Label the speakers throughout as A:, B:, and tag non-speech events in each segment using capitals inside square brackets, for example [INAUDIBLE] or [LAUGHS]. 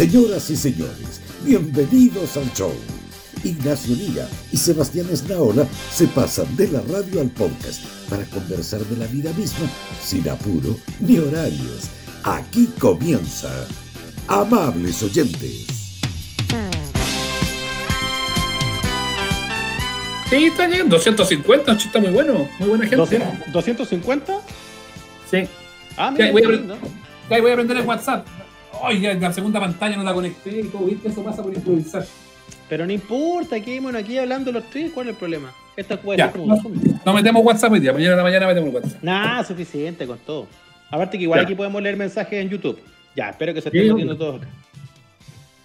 A: Señoras y señores, bienvenidos al show. Ignacio Liga y Sebastián Esnaola se pasan de la radio al podcast para conversar de la vida misma sin apuro ni horarios. Aquí comienza. Amables oyentes.
B: Sí, está bien, 250, está muy bueno, muy buena gente.
C: ¿250?
B: Sí.
C: Ah, mira,
B: voy, a, voy a aprender el WhatsApp. Ay, ya, la segunda pantalla no la conecté y todo, ¿viste? Eso pasa por improvisar.
C: Pero no importa, aquí, bueno, aquí hablando los tres, ¿cuál es el problema? Esto puede
B: Ya, no, no metemos WhatsApp hoy día, mañana a la mañana metemos WhatsApp.
C: Nah, suficiente con todo. Aparte que igual
B: Ya.
C: aquí podemos leer mensajes en YouTube. Ya, espero que se estén metiendo todos acá.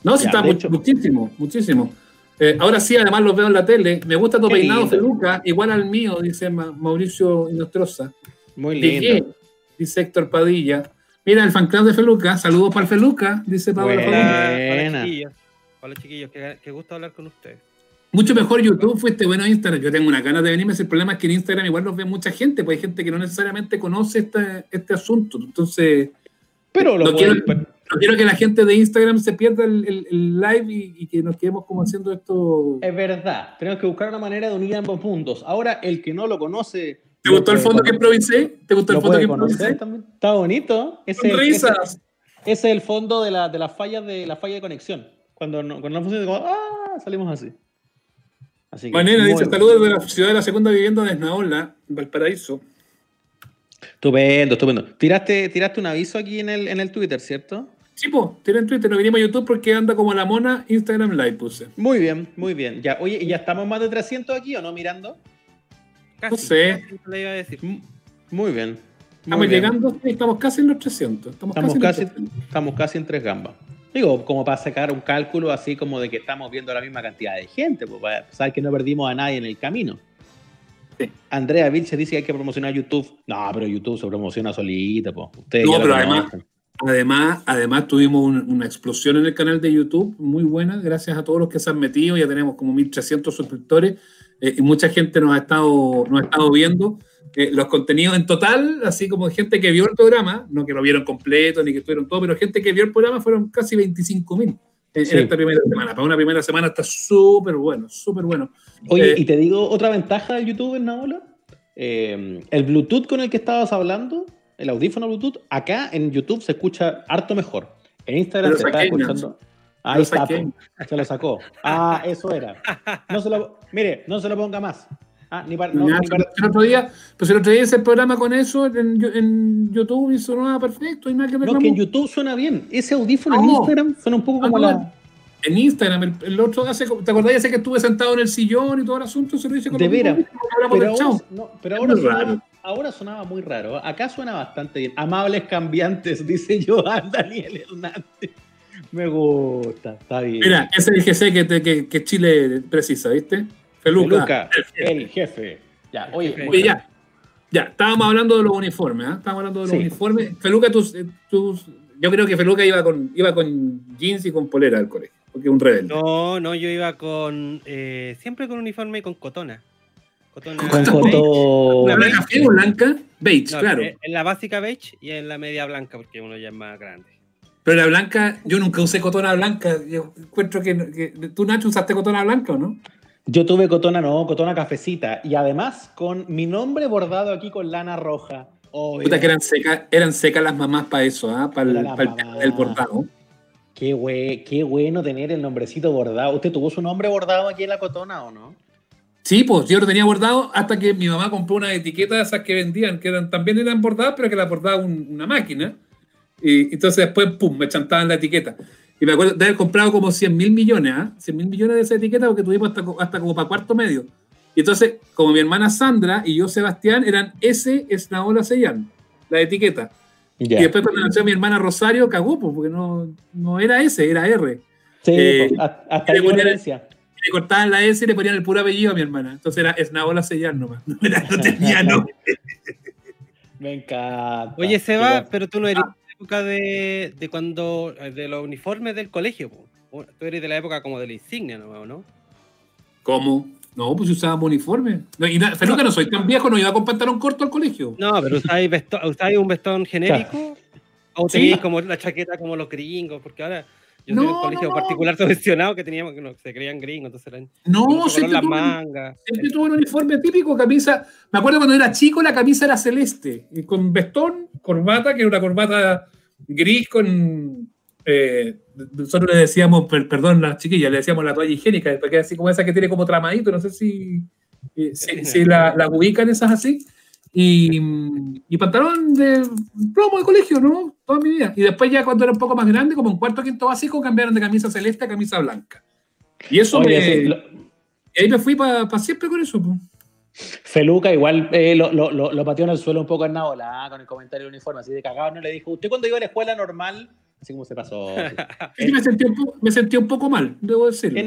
B: No, sí, está
C: de hecho-
B: muchísimo, muchísimo. Eh, ahora sí, además los veo en la tele. Me gusta tu
C: Qué
B: peinado. Feluca, igual al mío, dice Ma- Mauricio Inostroza.
C: Muy
B: ¿De
C: lindo.
B: Dice Héctor Padilla. Mira, el fan club de Feluca. Saludos para el Feluca, dice Pablo.
D: Hola, chiquillos. Hola, chiquillos. Qué, qué gusto hablar con ustedes.
B: Mucho mejor YouTube, fuiste bueno en Instagram. Yo tengo una ganas de venirme. El problema es que en Instagram igual los ve mucha gente, pues hay gente que no necesariamente conoce este, este asunto. Entonces,
C: Pero lo
B: No quiero- no quiero que la gente de Instagram se pierda el, el- el live y, y que nos quedemos como haciendo esto.
C: Es verdad, tenemos que buscar una manera de unir ambos mundos. Ahora, el que no lo conoce.
B: ¿Te gustó el fondo que improvisé? ¿Te gustó el fondo que improvisé?
C: también. Está bonito. Ese,
B: Sonrisas.
C: ese- ese es el fondo de la, de la falla de la falla de conexión. Cuando no, cuando no funciona, como, ¡ah! salimos así. Así que,
B: Manera dice: Saludos de la ciudad de la segunda vivienda de Esnaola, Valparaíso.
C: Estupendo, estupendo. Tiraste, tiraste un aviso aquí en el, en el Twitter, ¿cierto?
B: Sí, pues, tiene en Twitter, no vinimos a YouTube porque anda como la mona. Instagram Live puse.
C: Muy bien, muy bien. Ya, oye, ¿y ya estamos más de 300 aquí o no mirando?
D: Casi.
B: No sé.
D: casi lo iba a decir.
C: Muy bien. muy
B: Estamos
C: bien.
B: llegando, estamos casi en los 300. Estamos,
C: Estamos
B: casi, en los 300.
C: estamos casi en tres gambas. Digo, como para sacar un cálculo así como de que estamos viendo la misma cantidad de gente, pues para saber que no perdimos a nadie en el camino.
B: Sí.
C: Andrea Vilche dice que hay que promocionar YouTube. No, pero YouTube se promociona solita, pues. Ustedes
B: No, pero además-. Además, además tuvimos un- una explosión en el canal de YouTube muy buena, gracias a todos los que se han metido, ya tenemos como 1300 suscriptores eh, y mucha gente nos ha estado, nos ha estado viendo eh, los contenidos en total, así como gente que vio el programa, no que lo vieron completo ni que estuvieron todo, pero gente que vio el programa fueron casi 25 mil en,
C: Sí.
B: en esta primera semana. Para una primera semana está súper bueno, súper bueno.
C: Oye,
B: Eh,
C: y te digo otra ventaja del YouTube en Naola. Eh, el Bluetooth con el que estabas hablando, el audífono Bluetooth, acá en YouTube se escucha harto mejor. En Instagram se está escuchando. Ahí está, se lo sacó. Ah, eso era. No se lo, mire, no se lo ponga más. Ah, ni para, no,
B: Ya,
C: ni para-
B: el otro día, pues el otro día hice el programa con eso en, en YouTube y sonaba perfecto, y nada que
C: no, que en YouTube suena bien. Ese audífono en. Instagram suena un poco como
B: Ah,
C: la.
B: en Instagram, el, el otro hace, ¿te acordás ese que estuve sentado en el sillón y todo el asunto? Se lo hice con
C: De veras. Pero ahora, no, pero ahora sonaba, ahora sonaba muy raro. Acá suena bastante bien. Amables cambiantes, [LAUGHS] dice Joan Daniel Hernández. Me gusta, está bien.
B: Mira, ese es el GC que, te- que, que Chile precisa, ¿viste? Feluca.
C: Luca, el jefe. Ya, oye,
D: jefe.
B: Oye, ya, ya, estábamos hablando de los uniformes, ¿ah? Estábamos hablando de los
C: Sí.
B: uniformes. Feluca, tus, eh, tus- yo creo que Feluca iba con, iba con jeans y con polera al colegio, porque es un rebelde.
D: No, no, yo iba con. eh, siempre con uniforme y con cotona. Cotona
C: Con.
B: ¿Una
D: beige.
B: café o blanca? Beige,
D: No,
B: claro.
D: eh, En la básica beige y en la media blanca, porque uno ya es más grande.
B: Pero la blanca, yo nunca usé cotona blanca. Yo encuentro que, que- tú, Nacho, usaste cotona blanca o no?
C: Yo tuve cotona, no, cotona cafecita. Y además con mi nombre bordado aquí con lana roja. Oh,
B: Puta que eran secas, eran secas las mamás para eso, ¿ah? Para el,
C: la
B: bordado.
C: qué, hue- qué bueno tener el nombrecito bordado. ¿Usted tuvo su nombre bordado aquí en la cotona o no?
B: Sí, pues yo lo tenía bordado hasta que mi mamá compró una etiqueta de esas que vendían, que eran, también eran bordadas, pero que las bordaba un- una máquina. Y entonces después, pum, me chantaban la etiqueta. Y me acuerdo de haber comprado como 100 mil millones, ¿ah? 100 mil millones de esa etiqueta porque tuvimos hasta, hasta como para cuarto medio. Y entonces, como mi hermana Sandra y yo Sebastián eran S. Esnaola Sellán, la etiqueta. Y después cuando nació mi hermana Rosario, cagó, pues, porque no, no era S, era R.
C: Sí,
B: Eh,
C: pues, hasta
B: le ponían-. Le cortaban la S y le ponían el puro apellido a mi hermana. Entonces era Esnaola Sellán nomás. [LAUGHS] No, era- no tenía [LAUGHS] nombre.
C: Me encanta.
D: Oye, Seba, pero tú no eres la época de, de cuando. de los uniformes del colegio, po. O- Tú eres de la época como de la insignia, ¿no? ¿no?
B: ¿Cómo? No, pues usábamos uniforme. No, y na- Feluca, no soy tan viejo, no iba con pantalón corto al colegio.
D: No, pero usáis, un vestón genérico o
B: Sí.
D: tenéis como la chaqueta como los gringos, porque ahora Yo soy
B: No,
D: un colegio
B: no,
D: particular [LAUGHS] subvencionado que teníamos que no, se creían gringos, entonces eran
B: No, siempre
D: las
B: tuve,
D: mangas.
B: siempre tuve un uniforme típico, camisa. Me acuerdo cuando era chico, la camisa era celeste, con vestón, corbata, que era una corbata gris con. eh, nosotros le decíamos, per- perdón, las chiquillas, le decíamos la toalla higiénica, porque así como esa que tiene como tramadito, no sé si, eh, si, si la, la ubican esas así. Y, y pantalón de plomo de colegio, ¿no? Toda mi vida. Y después ya cuando era un poco más grande, como en cuarto o quinto básico, cambiaron de camisa celeste a camisa blanca. Y eso
C: Oye,
B: me...
C: sí, lo-
B: y ahí me fui para siempre con eso. po.
C: Feluca igual eh, lo, lo, lo, pateó en el suelo un poco en Naola, ah, con el comentario del uniforme, así de cagado, no le dijo, ¿usted cuando iba a la escuela normal? Así como se pasó. [LAUGHS]
B: Y me sentí, un poco, me sentí un poco mal, debo decirlo.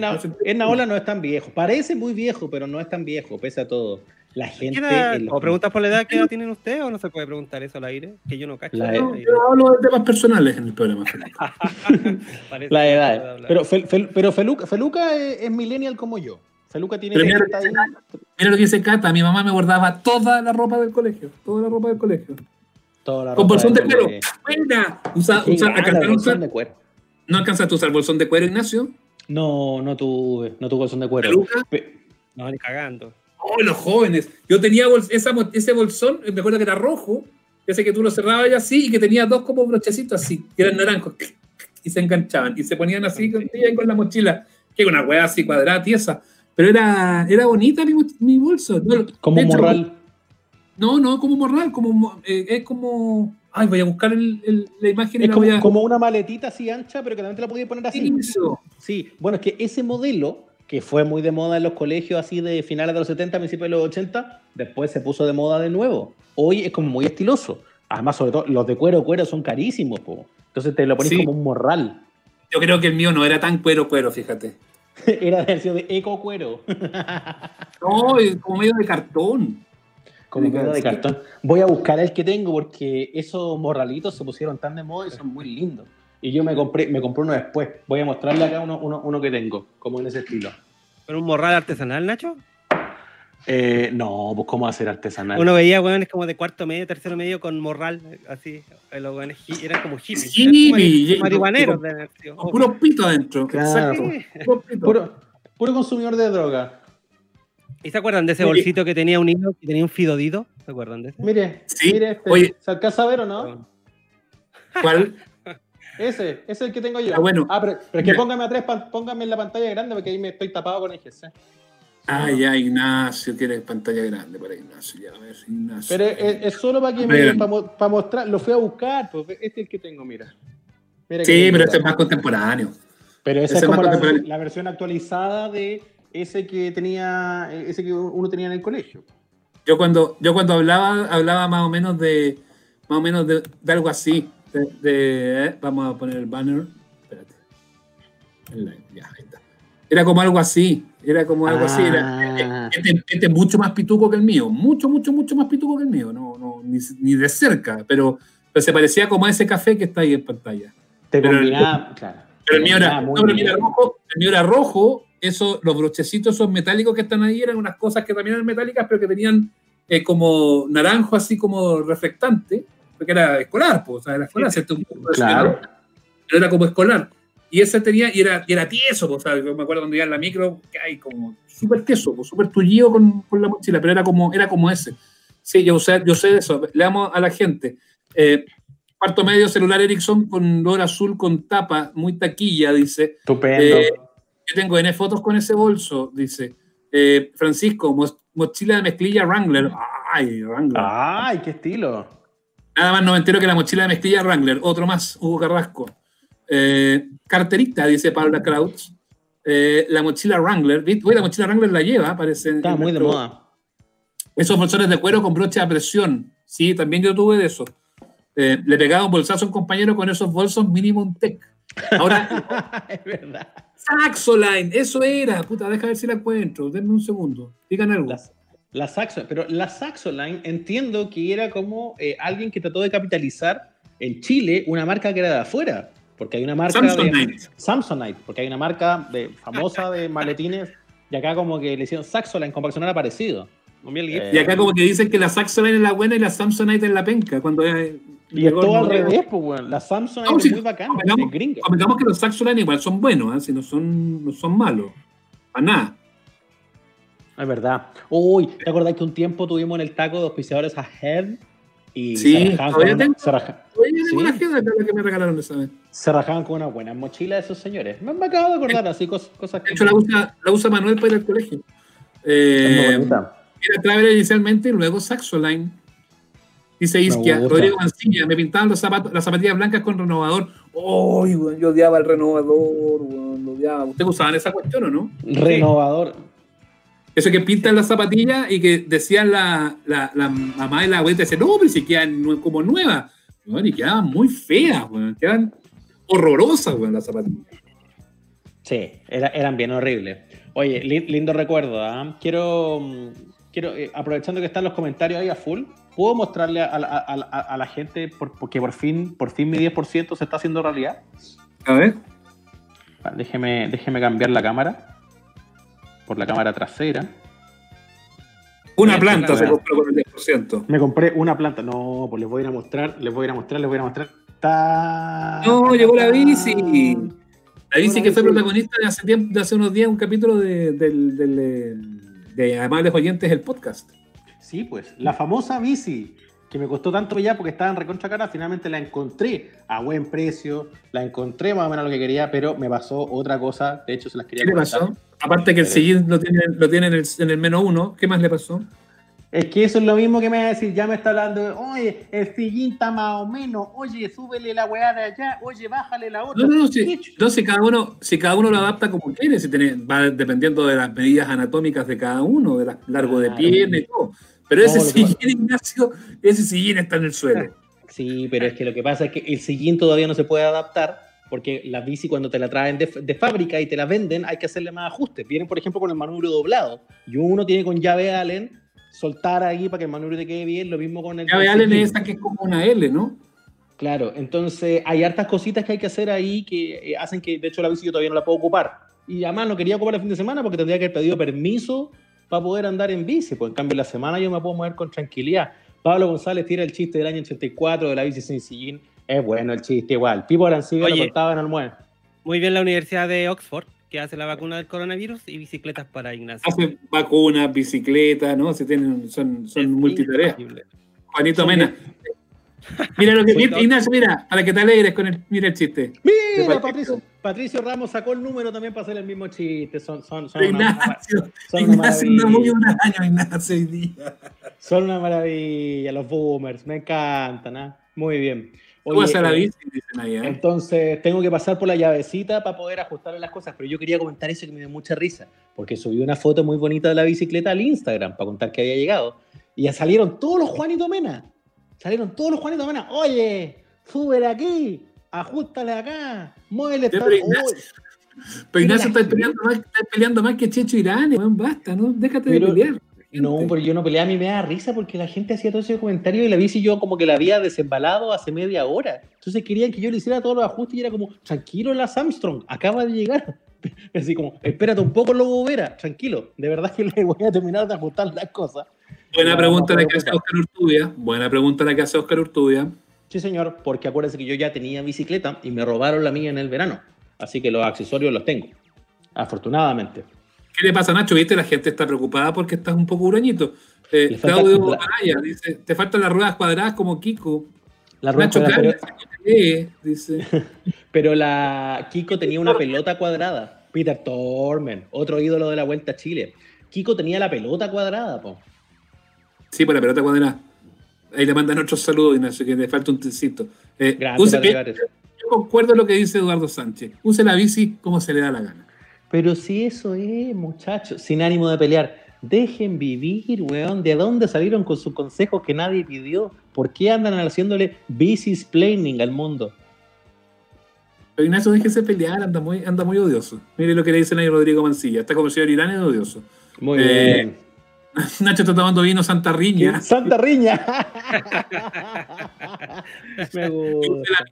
C: En Naola no es tan viejo, parece muy viejo, pero no es tan viejo, pese a todo. La gente...
D: ¿Qué edad-
C: en los-
D: ¿O preguntas por la edad qué [LAUGHS] edad tienen ustedes o no se puede preguntar eso al aire? Que yo no cacho.
C: La
D: al
B: No,
D: aire.
B: yo hablo de temas personales en el programa. [LAUGHS]
C: La
D: que
C: edad. Pero, Fel- Fel- pero Feluca, Feluca es, es millennial como yo. Feluca tiene
B: Pero mira,
C: 30 y-
B: Mira lo que dice Cata, mi mamá me guardaba toda la ropa del colegio, toda la ropa del colegio.
C: toda la
B: Con
C: ropa
B: bolsón de cuero. Buena. Usa,
C: Qué
B: usa,
C: grande,
B: alcanzaron a
C: bolsón
B: usar-
C: de cuero.
B: ¿No alcanzaste a usar bolsón de cuero, Ignacio?
C: No, no tuve, no tuve bolsón de cuero.
B: ¿Peluca?
C: Pe-
D: No, ni cagando.
B: Oh, los jóvenes. Yo tenía bols- esa mo- ese bolsón, me acuerdo que era rojo, ese que tú lo cerrabas así, y que tenía dos como brochecitos así, que eran naranjos, y se enganchaban, y se ponían así con, con la mochila, que era una hueá así cuadrada, tiesa. Pero era, era bonita mi, mi bolso. No,
C: como
B: hecho,
C: morral.
B: No, no, como morral, como, mo- eh, es como... Ay, voy a buscar el- el- la imagen y
C: Es
B: la
C: como,
B: voy a...
C: como una maletita así ancha, pero que también te la podías poner así.
B: Eso.
C: Sí, bueno, es que ese modelo, que fue muy de moda en los colegios así de finales de los 70, principios de los 80, después se puso de moda de nuevo. Hoy es como muy estiloso. Además, sobre todo, los de cuero, cuero son carísimos, po. Entonces te lo pones
B: Sí.
C: como un morral.
B: Yo creo que el mío no era tan cuero, cuero, fíjate. [LAUGHS]
C: Era de eco cuero. [LAUGHS]
B: No, es como medio de cartón.
C: como cuero de cartón. Voy a buscar el que tengo porque esos morralitos se pusieron tan de moda y son muy lindos. Y yo me compré, me compré uno después. Voy a mostrarle acá uno, uno, uno que tengo, como en ese estilo.
D: ¿Pero un morral artesanal, Nacho?
C: Eh, no, pues cómo hacer artesanal.
D: Uno veía weones como de cuarto medio, tercero medio con morral, así. eh, Los weones eran como hippies.
B: Hippie,
D: eran como
B: y-
D: marihuaneros.
B: Con
D: obvio.
B: puros pitos adentro.
C: Claro.
D: Sí.
C: Puro, puro consumidor de droga.
D: ¿Y se acuerdan de ese bolsito que tenía un hilo, que tenía un fidodito? ¿Se acuerdan de ese?
C: Mire,
B: Sí,
C: mire este.
B: oye.
C: ¿Se alcanza a ver o no?
B: ¿Cuál?
C: Ese, ese es el que tengo yo.
B: Ah, bueno.
C: Ah, pero, pero es que póngame a tres, póngame en la pantalla grande porque ahí me estoy tapado con el GC.
B: Ah, ya, Ignacio, tiene pantalla grande para Ignacio. Ya, a ver, Ignacio.
C: Pero es, es solo para que me, para, mostrar, lo fui a buscar, pues este es el que tengo, mira. Mira
B: sí, pero este es más contemporáneo.
C: Pero esa es como la, la versión actualizada de ese que tenía, ese que uno tenía en el colegio.
B: Yo cuando, yo cuando hablaba, hablaba más o menos de, más o menos de, de algo así. De, de- eh, vamos a poner el banner. Espérate. El live, ya, ahí está. Era como algo así. Era como algo así. Era,
C: Ah.
B: este, este es mucho más pituco que el mío. Mucho, mucho, mucho más pituco que el mío. No, no, ni, ni de cerca. Pero, pero se parecía como a ese café que está ahí en pantalla.
C: Te
B: Pero el-
C: combinaba, claro.
B: Pero el
C: te
B: mío era, no, pero el mío
C: bien.
B: era rojo, el mío era rojo, eso, los brochecitos esos metálicos que están ahí eran unas cosas que también eran metálicas, pero que tenían eh, como naranjo así como reflectante, porque era escolar, pues, o sea, era escolar, ¿cierto? Un
C: Claro.
B: Pero era como escolar. Y ese tenía, y era, y era tieso, pues, o sea, yo me acuerdo cuando iba en la micro, que hay como súper tieso, pues, súper tullido con, con la mochila, pero era como, era como ese. Sí, yo sé, yo sé de eso. Le damos a la gente. Eh, cuarto medio celular Ericsson con lora azul con tapa, muy taquilla, dice.
C: Estupendo.
B: Eh, Yo tengo N fotos con ese bolso, dice. Eh, Francisco, mo- mochila de mezclilla Wrangler. Ay, Wrangler.
C: Ay, qué estilo.
B: Nada más noventero que la mochila de mezclilla Wrangler. Otro más, Hugo Carrasco. Eh, carterita, dice Paula Krautz. Eh, la mochila Wrangler. Uy, la mochila Wrangler la lleva, parece.
C: Está muy de
B: nuestro-
C: moda.
B: Esos bolsones de cuero con broche a presión. Sí, también yo tuve de eso. Eh, le pegaba un bolsazo a un compañero con esos bolsos Minimum Tech. Ahora, [LAUGHS]
C: es verdad.
B: Saxoline, eso era. Puta, deja ver si la encuentro. Denme un segundo. Digan algo.
C: La, la Saxo, pero la Saxoline entiendo que era como eh, alguien que trató de capitalizar en Chile una marca que era de afuera. Porque hay una marca de
B: Samsonite.
C: Samsonite, porque hay una marca de, famosa de [LAUGHS] maletines y acá como que le hicieron Saxoline como para parecido.
D: O Mel Gibson.
C: Eh,
B: Y acá como que dicen que la Saxonite es la buena y la Samsonite es la penca. Cuando es,
C: Y es todo al revés, pues, weón. La Samsung
B: No,
C: es
B: sí,
C: muy bacana, es gringa.
B: Que los Saxonite igual son buenos, ¿eh? si no son, no son malos. Para nada.
C: Es verdad. Uy, ¿te acordás que un tiempo tuvimos en el taco de auspiciadores a Head? Y
B: Sí,
C: se, rajaban con una, se, raja-
B: Oye,
C: Sí.
B: tengo la agenda acá, la que me regalaron esa vez.
C: se rajaban con unas buenas mochilas esos señores. Me, me acabo de acordar así cosas, cosas
B: De
C: que...
B: hecho, la usa, la usa Manuel para ir al colegio. Eh, era Traveler inicialmente y luego Saxoline. Dice Isquia. Rodrigo Mancilla, me pintaban los zapatos, las zapatillas blancas con renovador. ¡Uy, weón! yo odiaba el renovador, weón, lo odiaba. ¿Ustedes usaban esa cuestión o no?
C: Renovador.
B: Eso que pintan las zapatillas y que decían la, la, la mamá y la abuela, decían, no, pero si quedan como nuevas. Weón, y quedaban muy feas, weón. Quedan horrorosas, weón, las zapatillas.
C: Sí, era- eran bien horribles. Oye, li- lindo recuerdo. ¿ah? Quiero, mm, quiero eh, aprovechando que están los comentarios ahí a full, ¿puedo mostrarle a, la- a- a- a la gente por, porque por fin, por fin mi 10% se está haciendo realidad?
B: A ver.
C: Ah, Déjeme, déjeme cambiar la cámara por la cámara trasera.
B: Una
C: Bien,
B: planta se compró con el 10%.
C: Me compré una planta. No, pues les voy a ir a mostrar, les voy a ir a mostrar, les voy a ir a mostrar.
B: No, llegó la bici. La bici que fue
C: bici.
B: protagonista de hace, tiempo, de hace unos días, un capítulo de, del, del, eh, de Amables Oyentes, el podcast.
C: Sí, pues, la famosa bici que me costó tanto ya porque estaba en recontra cara, finalmente la encontré a buen precio, la encontré más o menos lo que quería, pero me pasó otra cosa, de hecho se las quería
B: ¿Qué le pasó? Aparte que el sillín lo tiene, lo tiene en, el, en el menos uno, ¿qué más le pasó?
C: Es que eso es lo mismo que me va a decir, ya me está hablando, de, oye, el sillín está más o menos, oye, súbele la weá de allá, oye, bájale la otra.
B: No, no, no, si,
C: ¿Qué ch-
B: no, si cada uno, si cada uno lo adapta como quiere, si tiene, va dependiendo de las medidas anatómicas de cada uno, de la- largo de pierna y todo. Pero ese sillín, Ignacio, ese sillín está en el suelo.
C: Sí, pero es que lo que pasa es que el sillín todavía no se puede adaptar porque la bici cuando te la traen de, de fábrica y te la venden hay que hacerle más ajustes. Vienen, por ejemplo, con el manubrio doblado y uno tiene con llave Allen soltar ahí para que el manubrio te quede bien, lo mismo con el...
B: Ya ve,
C: el
B: Allen es esa que es como una L, ¿no?
C: Claro, entonces hay hartas cositas que hay que hacer ahí que eh, hacen que, de hecho, la bici yo todavía no la puedo ocupar. Y además no quería ocupar el fin de semana porque tendría que haber pedido permiso para poder andar en bici. Pues en cambio, en la semana yo me puedo mover con tranquilidad. Pablo González tira el chiste del año 84 de la bici sin sillín. Es bueno el chiste igual. Pipo Arancibia lo contaba en Almuez.
D: Muy bien la Universidad de Oxford, que hace la vacuna del coronavirus y bicicletas para Ignacio.
B: Hacen vacunas, bicicletas, ¿no? Se tienen, son, son
D: Es
B: multitareas.
D: increíble.
B: Juanito Mena. Mira lo que Ignacio, mira, para que te alegres con el, mira el chiste.
C: Mira,
B: Patricio.
C: Patricio, Patricio Ramos sacó el número también para hacer el mismo chiste. Son, son, son, una,
B: Ignacio,
C: son una
B: Ignacio anda muy
C: maravilla.
B: un año, Ignacio hoy día.
C: Son una maravilla, los boomers, me encantan, ¿ah? Muy bien.
B: ¿Cómo hace la
C: eh,
B: bici? Dicen ahí, ¿eh?
C: Entonces tengo que pasar por la llavecita para poder ajustarle las cosas, pero yo quería comentar eso que me dio mucha risa, porque subí una foto muy bonita de la bicicleta al Instagram para contar que había llegado y ya salieron todos los Juanito Mena, salieron todos los Juanito Mena, oye, súbele aquí, ajustale acá, muévele esta-
B: pero Ignacio, está peleando, más, está peleando más que Checho Irán, basta, ¿no? Déjate de
C: Pero- No, pero yo no peleaba, a mí me da risa porque la gente hacía todo ese comentario y la bici yo como que la había desembalado hace media hora. Entonces querían que yo le hiciera todos los ajustes y era como, tranquilo, la Armstrong, acaba de llegar. [LAUGHS] Así como, espérate un poco, Lobo Vera, tranquilo, de verdad que [LAUGHS] le voy a terminar de ajustar las cosas.
B: Buena pregunta la que hace. Oscar Urtubia. Buena pregunta la que hace Oscar Urtubia.
C: Sí, señor, porque acuérdense que yo ya tenía bicicleta y me robaron la mía en el verano. Así que los accesorios los tengo, afortunadamente.
B: ¿Qué le pasa, Nacho? ¿Viste? La gente está preocupada porque estás un poco hurañito. Eh, Claudio
C: la-
B: Araya dice, te faltan las ruedas cuadradas como Kiko.
C: La
B: Nacho
C: cuadrada, pero,
B: dice, dice. [LAUGHS]
C: pero la Kiko tenía una pelota cuadrada. Peter Tormen, otro ídolo de la Vuelta a Chile. Kiko tenía la pelota cuadrada, po.
B: Sí, por la pelota cuadrada. Ahí le mandan otros saludos, Ignacio, que le falta un tecito. Eh,
C: Gracias,
B: use- yo concuerdo lo que dice Eduardo Sánchez. Use la bici como se le da la gana.
C: Pero si eso es, muchachos, sin ánimo de pelear. Dejen vivir, weón. ¿De dónde salieron con sus consejos que nadie pidió? ¿Por qué andan haciéndole bicis planning al mundo?
B: Pero Ignacio, déjese pelear, anda muy, anda muy odioso. Mire lo que le dicen ahí Rodrigo Mancilla. Está como el señor Irán, es odioso.
C: Muy
B: Eh,
C: bien. [LAUGHS]
B: Nacho está tomando vino Santa Riña. [LAUGHS]
C: Santa Riña. [LAUGHS] Me gusta.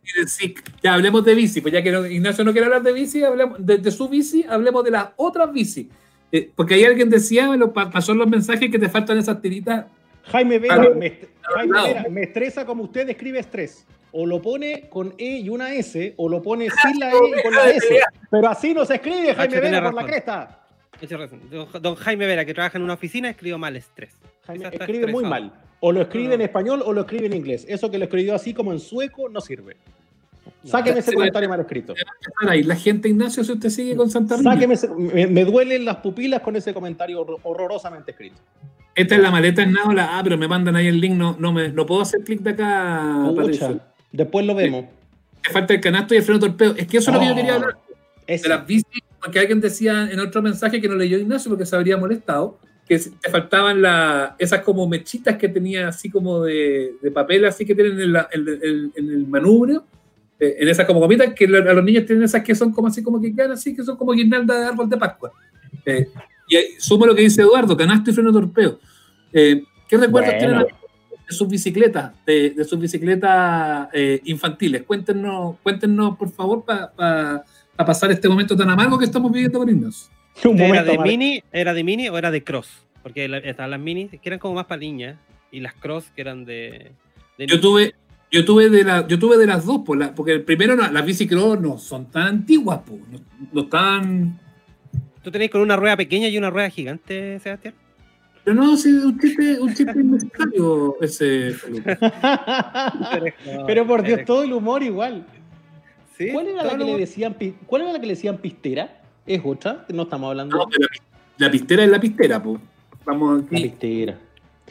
B: Ya hablemos de bici, pues ya que no- Ignacio no quiere hablar de bici, hablemos de, de su bici, hablemos de las otras bici. Eh, porque ahí alguien decía, me lo pa- pasó los mensajes que te faltan esas tiritas.
C: Jaime Vera,
B: Claro.
C: me, Jaime. Vera, me estresa como usted describe estrés. O lo pone con E y una S, o lo pone sin la E y con la S. Pero así no se escribe, Jaime Vera, por la cresta.
D: Muchas razón. Don, Jaime Vera, que trabaja en una oficina, escribió mal estrés.
C: Jaime escribe muy mal. O lo escribe
D: No, no.
C: en español o lo escribe en inglés. Eso que lo escribió así como en sueco no sirve. Sáqueme ese comentario mal escrito.
B: Ahí, la gente, Ignacio, si usted sigue con Santa Rita.
C: Sáqueme ese- me, me duelen las pupilas con ese comentario horror- horrorosamente escrito.
B: Esta es la maleta en Náola. Ah, pero me mandan ahí el link. No, no, me, no puedo hacer clic de acá,
C: Después lo vemos.
B: Te falta el canasto y el freno torpedo. Es que eso es lo que yo quería hablar.
C: Ese.
B: De las bicis, porque alguien decía en otro mensaje que no leyó Ignacio porque se habría molestado, que te faltaban la, esas como mechitas que tenía así como de, de papel, así que tienen en, la- en- en- en el manubrio, eh, en esas como gomitas, que a los niños tienen esas que son como así como que quedan así, que son como guirnalda de árbol de Pascua. Eh, y sumo lo que dice Eduardo, canasto y freno torpedo. Eh, ¿Qué recuerdos
C: Bueno.
B: tienen de sus bicicletas, de, de sus bicicletas eh, infantiles? Cuéntenos, cuéntenos por favor, para pasar este momento tan amargo que estamos viviendo con.
C: Un
D: ¿Era de mini, era de mini o era de cross? Porque la- estaban las mini que eran como más para niñas y las cross que eran de. de
B: Yo tuve, yo tuve de la, yo tuve de las dos, por la- porque el primero no- las bicicross no son tan antiguas, po, no, no están.
D: ¿Tú tenéis con una rueda pequeña y una rueda gigante, Sebastián?
B: Pero no, sí, un chiste, un chiste innecesario ese. [LAUGHS]
C: Pero por Dios, todo el humor igual.
D: ¿Sí?
C: ¿Cuál era, la que
D: lo-
C: le decían, ¿Cuál era la que le decían pistera? ¿Es otra? No estamos hablando
B: No, pero la, la pistera es la pistera, po. Vamos
C: la pistera.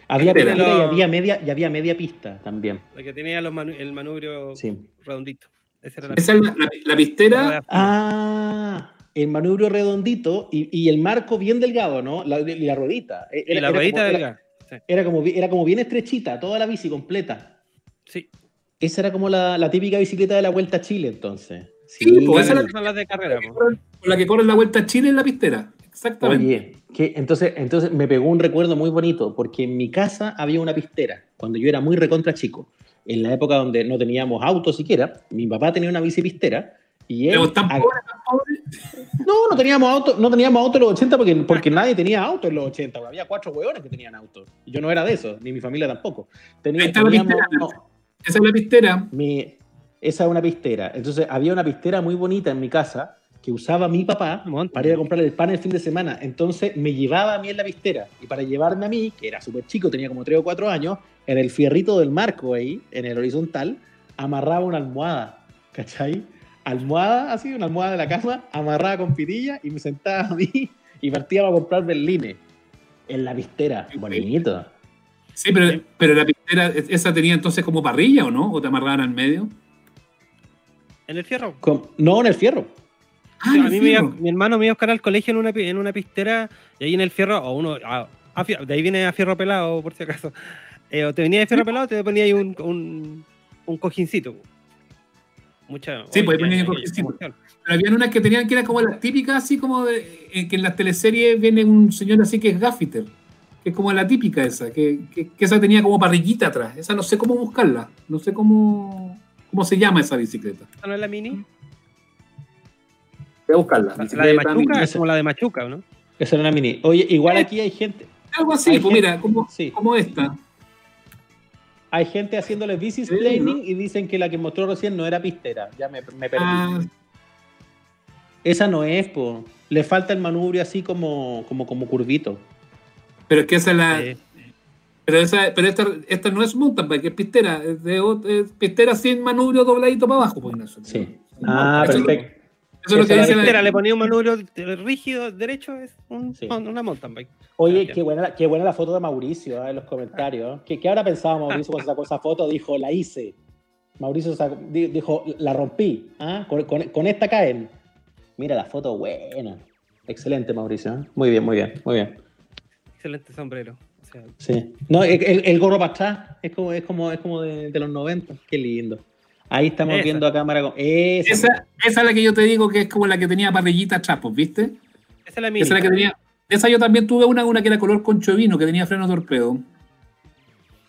C: Había
B: Pistera.
C: pistera y había media, y había media pista también.
D: La que tenía los manu- el manubrio
C: Sí.
D: redondito. Esa era la
B: Esa es la, la- la pistera.
C: Ah, el manubrio redondito y, y el marco bien delgado, ¿no? La, y la ruedita.
D: Y la
C: era
D: ruedita
C: como,
D: del
C: era.
D: Sí.
C: era como, era como bien estrechita, toda la bici completa.
D: Sí.
C: Esa era como la, la típica bicicleta de la Vuelta a Chile, entonces.
B: Sí, pues, esa es la-
D: Esas son las de carrera.
B: Con la que corre la vuelta a Chile en la pistera. Exactamente.
C: Oye, que entonces, entonces me pegó un recuerdo muy bonito, porque en mi casa había una pistera, cuando yo era muy recontra chico. En la época donde no teníamos auto siquiera, mi papá tenía una bici pistera y él...
B: Pero tan pobre, tan pobre.
C: No, no teníamos auto, no teníamos auto en los 80 porque, porque nadie tenía auto en los 80. Había cuatro hueones que tenían auto. Y yo no era de eso, ni mi familia tampoco. Tenía- teníamos- no,
B: Esa es la pistera.
C: mi- esa es una pistera. Entonces había una pistera muy bonita en mi casa que usaba mi papá para ir a comprar el pan el fin de semana. Entonces me llevaba a mí en la pistera. Y para llevarme a mí, que era súper chico, tenía como 3 o 4 años, en el fierrito del marco ahí, en el horizontal, amarraba una almohada. ¿Cachai? Almohada, así, una almohada de la cama, amarrada con pitilla y me sentaba a mí y partíamos a comprar berlines. En la pistera. Bonito.
B: Sí, pero, pero la pistera, ¿esa tenía entonces como parrilla o no? ¿O te amarraban al medio?
D: En el fierro.
C: Con- no, en el fierro.
B: Ah,
D: a
B: el
D: mí me mi hermano me iba a buscar al colegio en una, pi- en una pistera y ahí en el fierro, o uno, a- a fie- de ahí viene a fierro pelado, por si acaso. Eh, o te venía de fierro pelado, te ponía ahí un, un, un cojincito. Mucha,
B: Sí, pues,
D: oye,
B: ponía
D: qué-
B: un
D: qué
B: cojincito. Pero habían unas que tenían que era como las típicas, así como de eh, que en las teleseries viene un señor así que es gaffiter, que es como la típica esa, que, que, que esa tenía como parrillita atrás. Esa no sé cómo buscarla, no sé cómo, cómo se llama esa bicicleta.
D: ¿Esta no es la mini?
B: Voy a buscarla.
D: La, la de Machuca es como la de Machuca, ¿no?
C: Esa era una mini. Oye, igual aquí hay gente.
B: Algo así, pues
C: gente-
B: mira, como,
C: Sí.
B: como esta.
C: Hay gente haciéndole bici
B: Sí,
C: planning y dicen que la que mostró recién no era pistera. Ya me, me perdí.
B: Ah,
C: Esa no es, po. Le falta el manubrio así como, como, como curvito.
B: Pero es que esa es la. Pero, esa, pero esta, esta no es mountain bike, es pistera. Es, de, ot- es pistera sin manubrio dobladito para abajo, pues Ignacio.
C: Sí. Ah,
B: Eso es lo-
C: perfecto.
B: Eso es lo que
C: la
B: dice
D: la pistera le ponía un manubrio rígido derecho, es un-
C: Sí.
D: una mountain bike.
C: Oye,
D: Ya.
C: qué buena, la- qué buena la foto de Mauricio ah, en los comentarios. ¿Qué, qué habrá pensado Mauricio cuando sacó esa foto? Dijo, la hice. Mauricio sacó- dijo, la rompí. ¿ah? Con, con- con esta caen. Mira la foto, buena. Excelente, Mauricio. ¿eh? Muy bien, muy bien, muy bien.
D: Excelente sombrero. O sea,
C: Sí. No, el, gorro para atrás es como, es como, es como de, de los 90. Qué lindo. Ahí estamos
D: Esa.
C: viendo a cámara con. Esa.
B: Esa, esa es la que yo te digo que es como la que tenía parrillita pues, ¿viste?
D: esa es la mini.
B: Esa es la que tenía. Esa yo también tuve una, una que era color concho de vino, que tenía freno torpedo.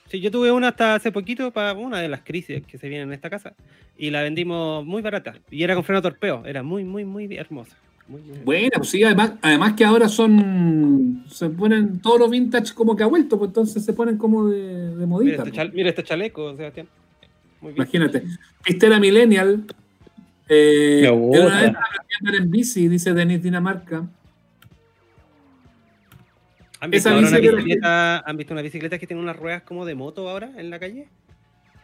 D: Sí, yo tuve una hasta hace poquito para una de las crisis que se vienen en esta casa y la vendimos muy barata y era con freno torpeo, era muy, muy, muy hermosa.
B: Bueno, pues sí, además, además que ahora son. Se ponen todos los vintage como que ha vuelto, pues entonces se ponen como de, de
D: Mira
B: modita.
D: este,
B: pues.
D: mira este chaleco, Sebastián. Muy bien.
B: Imagínate. Pistera Millennial. Eh, una vez andar en bici, dice Denis Dinamarca.
D: ¿Han visto, ¿Han visto una bicicleta que tiene unas ruedas como de moto ahora en la calle?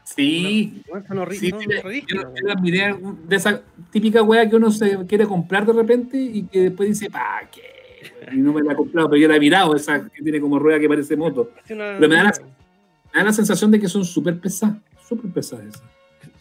B: Sí. Sí, mira, yo, miré de esa típica wea que uno se quiere comprar de repente y que después dice, ¿para qué? Y no me la he comprado, pero yo la he mirado, esa que tiene como rueda que parece moto.
D: Una-
B: Pero me da la- Me da la sensación de que son súper pesadas, súper pesadas esas.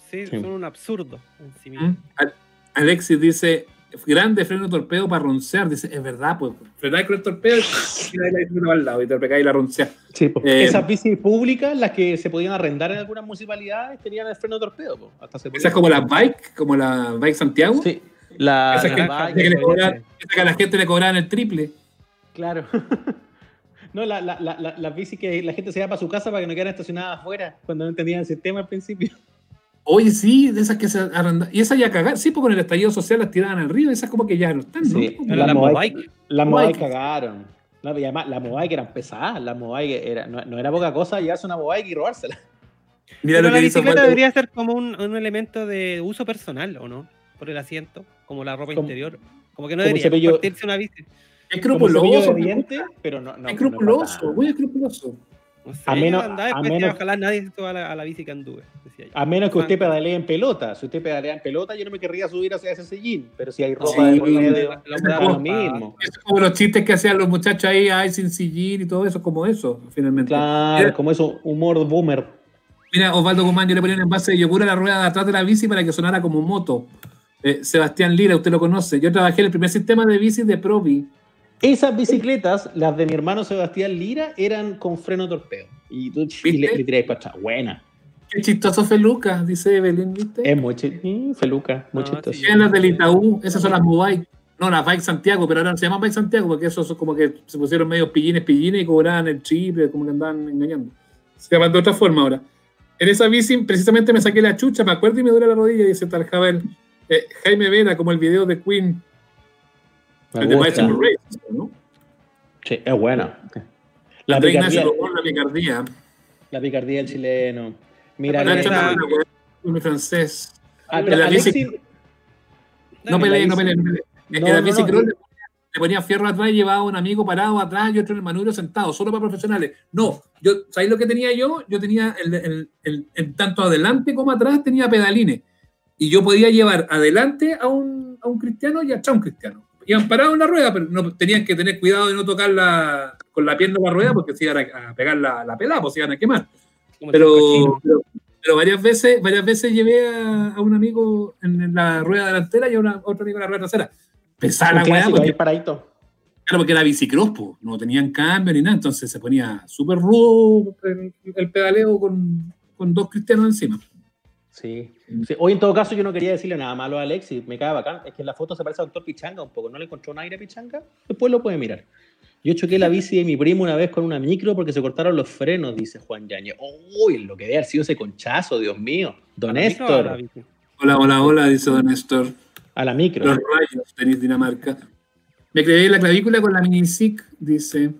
D: Sí,
C: Sí.
D: son un absurdo en sí mismo.
B: ¿Mm? Al- Alexis dice, grande freno torpedo para roncear. Dice, es verdad, pues, frenar con el torpedo y la bicicleta al lado y te pegáis y la roncea.
C: Sí, po.
B: Eh,
C: Esas bicis públicas, las que se podían arrendar en algunas municipalidades, tenían el freno torpedo. po. Hasta se
B: Esa es
C: podía-
B: como la bike, como la bike Santiago.
C: Sí. La,
B: Esa
C: la
B: que,
C: bike,
B: que le cobran- que a la gente le cobraban el triple.
C: Claro. [LAUGHS] No, la, la, la, la, las bicis que la gente se iba para su casa para que no quedaran estacionadas afuera cuando no entendían el sistema al principio.
B: Oye, sí, de esas que se arrendan. Y esas ya cagar, sí, porque con el estallido social las tiraban al río, esas como que ya no están, ¿no?
C: Sí.
D: Pero
C: La
D: la
C: Mobike.
D: Mobike,
C: Las
B: Mobike.
C: Mobike cagaron. No, y además, las Mobike eran pesadas. Las Mobike era, no, no era poca cosa llevarse una Mobike y robársela.
B: Mira
D: pero
B: lo
D: la
B: que dice
D: bicicleta debería ser como un, un elemento de uso personal, ¿o no? Por el asiento, como la ropa
C: Como-
D: interior. Como que no
C: como
D: debería compartirse una bici.
B: Es escrupuloso,
C: de diente, pero no, no,
B: es
C: no
B: escrupuloso, muy escrupuloso.
D: No sé,
C: A menos-
D: andaba
C: a
D: después, decía,
C: menos-
D: ojalá nadie se suba a la, a la bici que anduve, decía yo.
C: A menos que usted pedalee en pelota. Si usted pedalea en pelota, yo no me querría subir hacia ese sillín. Pero si hay ropa
B: Sí,
C: de por medio, lo mismo.
B: Es como los chistes que hacían los muchachos ahí, ay, sin sillín y todo eso, como eso, finalmente.
C: Claro, como eso, humor boomer.
B: Mira, Osvaldo Guzmán, yo le ponía un envase de yogur a la rueda de atrás de la bici para que sonara como moto. Eh, Sebastián Lira, usted lo conoce. Yo trabajé en el primer sistema de bicis de Provi.
C: Esas bicicletas, las de mi hermano Sebastián Lira, eran con freno torpedo. Y tú y le, le tiráis para atrás. Buena.
B: Qué chistoso Feluca, dice Evelyn, ¿viste?
C: Es muy chi- Feluca, muy
D: No,
C: chistoso.
D: sí.
B: Las del Itaú, esas son las Mobike. No, las Bike Santiago, pero ahora se llaman Bike Santiago porque esos son como que se pusieron medio pillines, pillines y cobraban el chip, como que andaban engañando. Se llaman de otra forma ahora. En esa bici precisamente me saqué la chucha, me acuerdo y me duele la rodilla, dice tal Javel. Eh, Jaime Vera, como el video de Queen,
C: Me
B: el de
C: gusta.
B: Bicycle Race, ¿no?
C: Sí, es buena. La
B: André Ignacio
C: picardía,
B: Lobón, la picardía.
C: la picardía del chileno. Mira,
D: esa-
B: mi francés.
C: Ah,
B: la
C: Alexis-
B: bici- No peleé, no peleé, no.
C: No,
B: en la
C: no,
B: bici
C: no,
B: cross
C: y-
B: le, ponía, fierro atrás y llevaba un amigo parado atrás y otro en el manubrio sentado, solo para profesionales. No, yo, ¿sabéis lo que tenía yo? Yo tenía el, el- el- el- tanto adelante como atrás tenía pedalines. Y yo podía llevar adelante a un, a un cristiano y atrás a un cristiano. Iban parados en la rueda, pero no, tenían que tener cuidado de no tocar la, con la pierna la rueda porque se iban a, a pegar la, la pelada, pues se iban a quemar. Pero, pero, pero varias veces varias veces llevé a, a un amigo en la rueda delantera y a, una- a otro amigo en la rueda trasera. Pesada la weá,
C: clásico
B: porque, claro, porque era bicicross, no tenían cambio ni nada, entonces se ponía súper rudo el, el pedaleo con, con dos cristianos encima.
C: Sí. Sí, Hoy en todo caso yo no quería decirle nada malo a Alexis, me cae bacán. Es que en la foto se parece a Doctor Pichanga un poco. ¿No le encontró un aire a Pichanga? Después lo puede mirar. Yo choqué la bici de mi primo una vez con una micro porque se cortaron los frenos, dice Juan Yañez. Uy, lo que debe haber sido ese conchazo, Dios mío. Don
D: ¿A la micro o a la
C: Néstor?
B: Hola, hola, hola, dice Don Néstor.
C: a la micro.
B: Los rayos, tenis Dinamarca. Me creí la clavícula con la mini SIC, dice.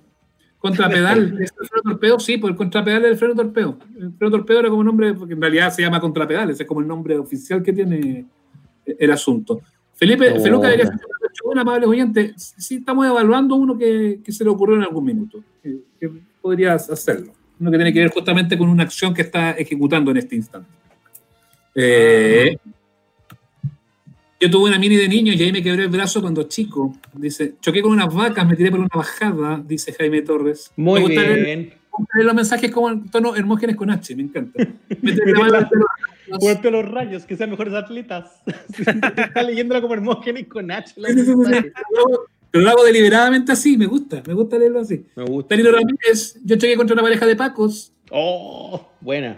B: Contrapedal, [LAUGHS] ¿es el freno torpedo? Sí, pues el contrapedal es el freno torpedo. El freno torpedo era como nombre, porque en realidad se llama contrapedal, ese es como el nombre oficial que tiene el asunto. Felipe,
C: Oh.
B: Feluca debería ser un amable oyente. Sí, estamos evaluando uno que, que se le ocurrió en algún minuto, que, que podrías hacerlo. Uno que tiene que ver justamente con una acción que está ejecutando en este instante. Eh, yo tuve una mini de niño y ahí me quebré el brazo cuando chico. Dice, choqué con unas vacas, me tiré por una bajada, dice Jaime Torres.
C: Muy
B: Me leer-
C: bien.
B: me gusta leer los mensajes como en tono Hermógenes con H, me encanta. [LAUGHS] Pelo.
C: Fuerte los rayos, que sean mejores atletas. [LAUGHS] Está leyéndola como Hermógenes con H.
B: Pero lo hago deliberadamente así, me gusta, me gusta leerlo así.
C: Me gusta.
B: Danilo Ramírez, yo choqué contra una pareja de pacos.
C: Oh, buena.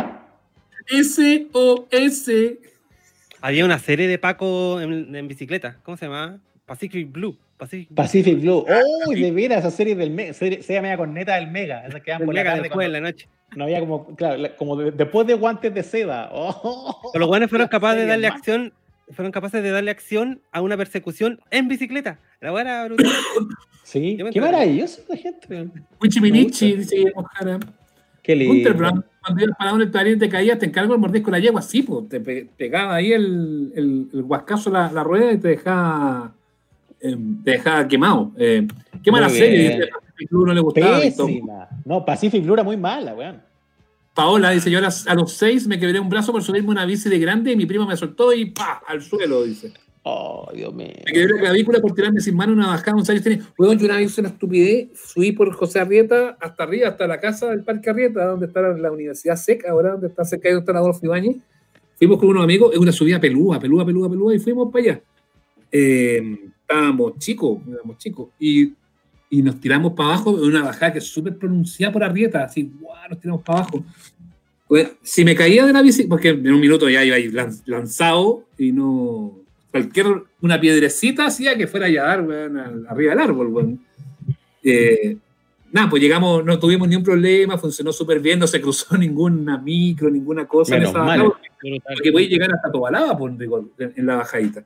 B: S-O-S.
D: Había una serie de Paco en, en bicicleta. ¿Cómo se llama? Pacific Blue. Pacific, Blue.
C: Pacific Blue. Oh, de veras, esa serie del Mega. Serie, serie media corneta del Mega. Esas que dan por la tarde
D: después en
C: cuando
D: la noche.
C: no había como, claro, la- como de- después de guantes de seda. [LAUGHS] Oh,
D: Pero los buenos fueron [LAUGHS]
C: la
D: capaces de darle
C: más-
D: acción fueron capaces de darle acción a una persecución en bicicleta. La era brutal. [COUGHS]
C: Sí, qué maravilloso esta gente. weón.
B: Wichi
C: Me
B: Minichi,
C: gusta.
B: dice Ojara.
C: Qué lindo.
B: Gunter Brown, cuando ibas parado en el clarín te caías, te encargo el mordisco de la yegua, sí, pues, te pe- pegaba ahí el, el, el guascazo la, la rueda y te dejaba, eh, te dejaba quemado. Eh, qué mala serie, dice Pacific Blue, no le gustaba. y.
C: Pésima. No, Pacific Blue era muy mala, weón.
B: Paola dice, yo a, las- a los seis me quebré un brazo por subirme una bici de grande y mi primo me soltó y pa, al suelo, dice.
C: Oh, Dios mío.
B: Me quebré la clavícula por tirarme sin mano una bajada un años tenía. Weón, yo una vez una estupidez, subí por José Arrieta hasta arriba, hasta la casa del Parque Arrieta, donde está la, la Universidad Seca, ahora donde está cerca de está Adolfo Ibáñez. Fuimos con unos amigos, es una subida pelúa, pelúa, pelúa, pelúa, y fuimos para allá. Eh, estábamos chicos, éramos chicos, y, y nos tiramos para abajo en una bajada que es súper pronunciada por Arrieta, así, guau, nos tiramos para abajo. Pues, si me caía de la bici, porque en un minuto ya iba lanzado y no. Cualquier. Una piedrecita hacía que fuera a dar, weón, arriba del árbol, weón. Eh, nada, pues llegamos, no tuvimos ni un problema, funcionó súper bien, no se cruzó [LAUGHS] ninguna micro, ninguna cosa
C: Menos
B: en esa bajada, porque podéis llegar hasta Tobalaba por, digo, en, en la bajadita.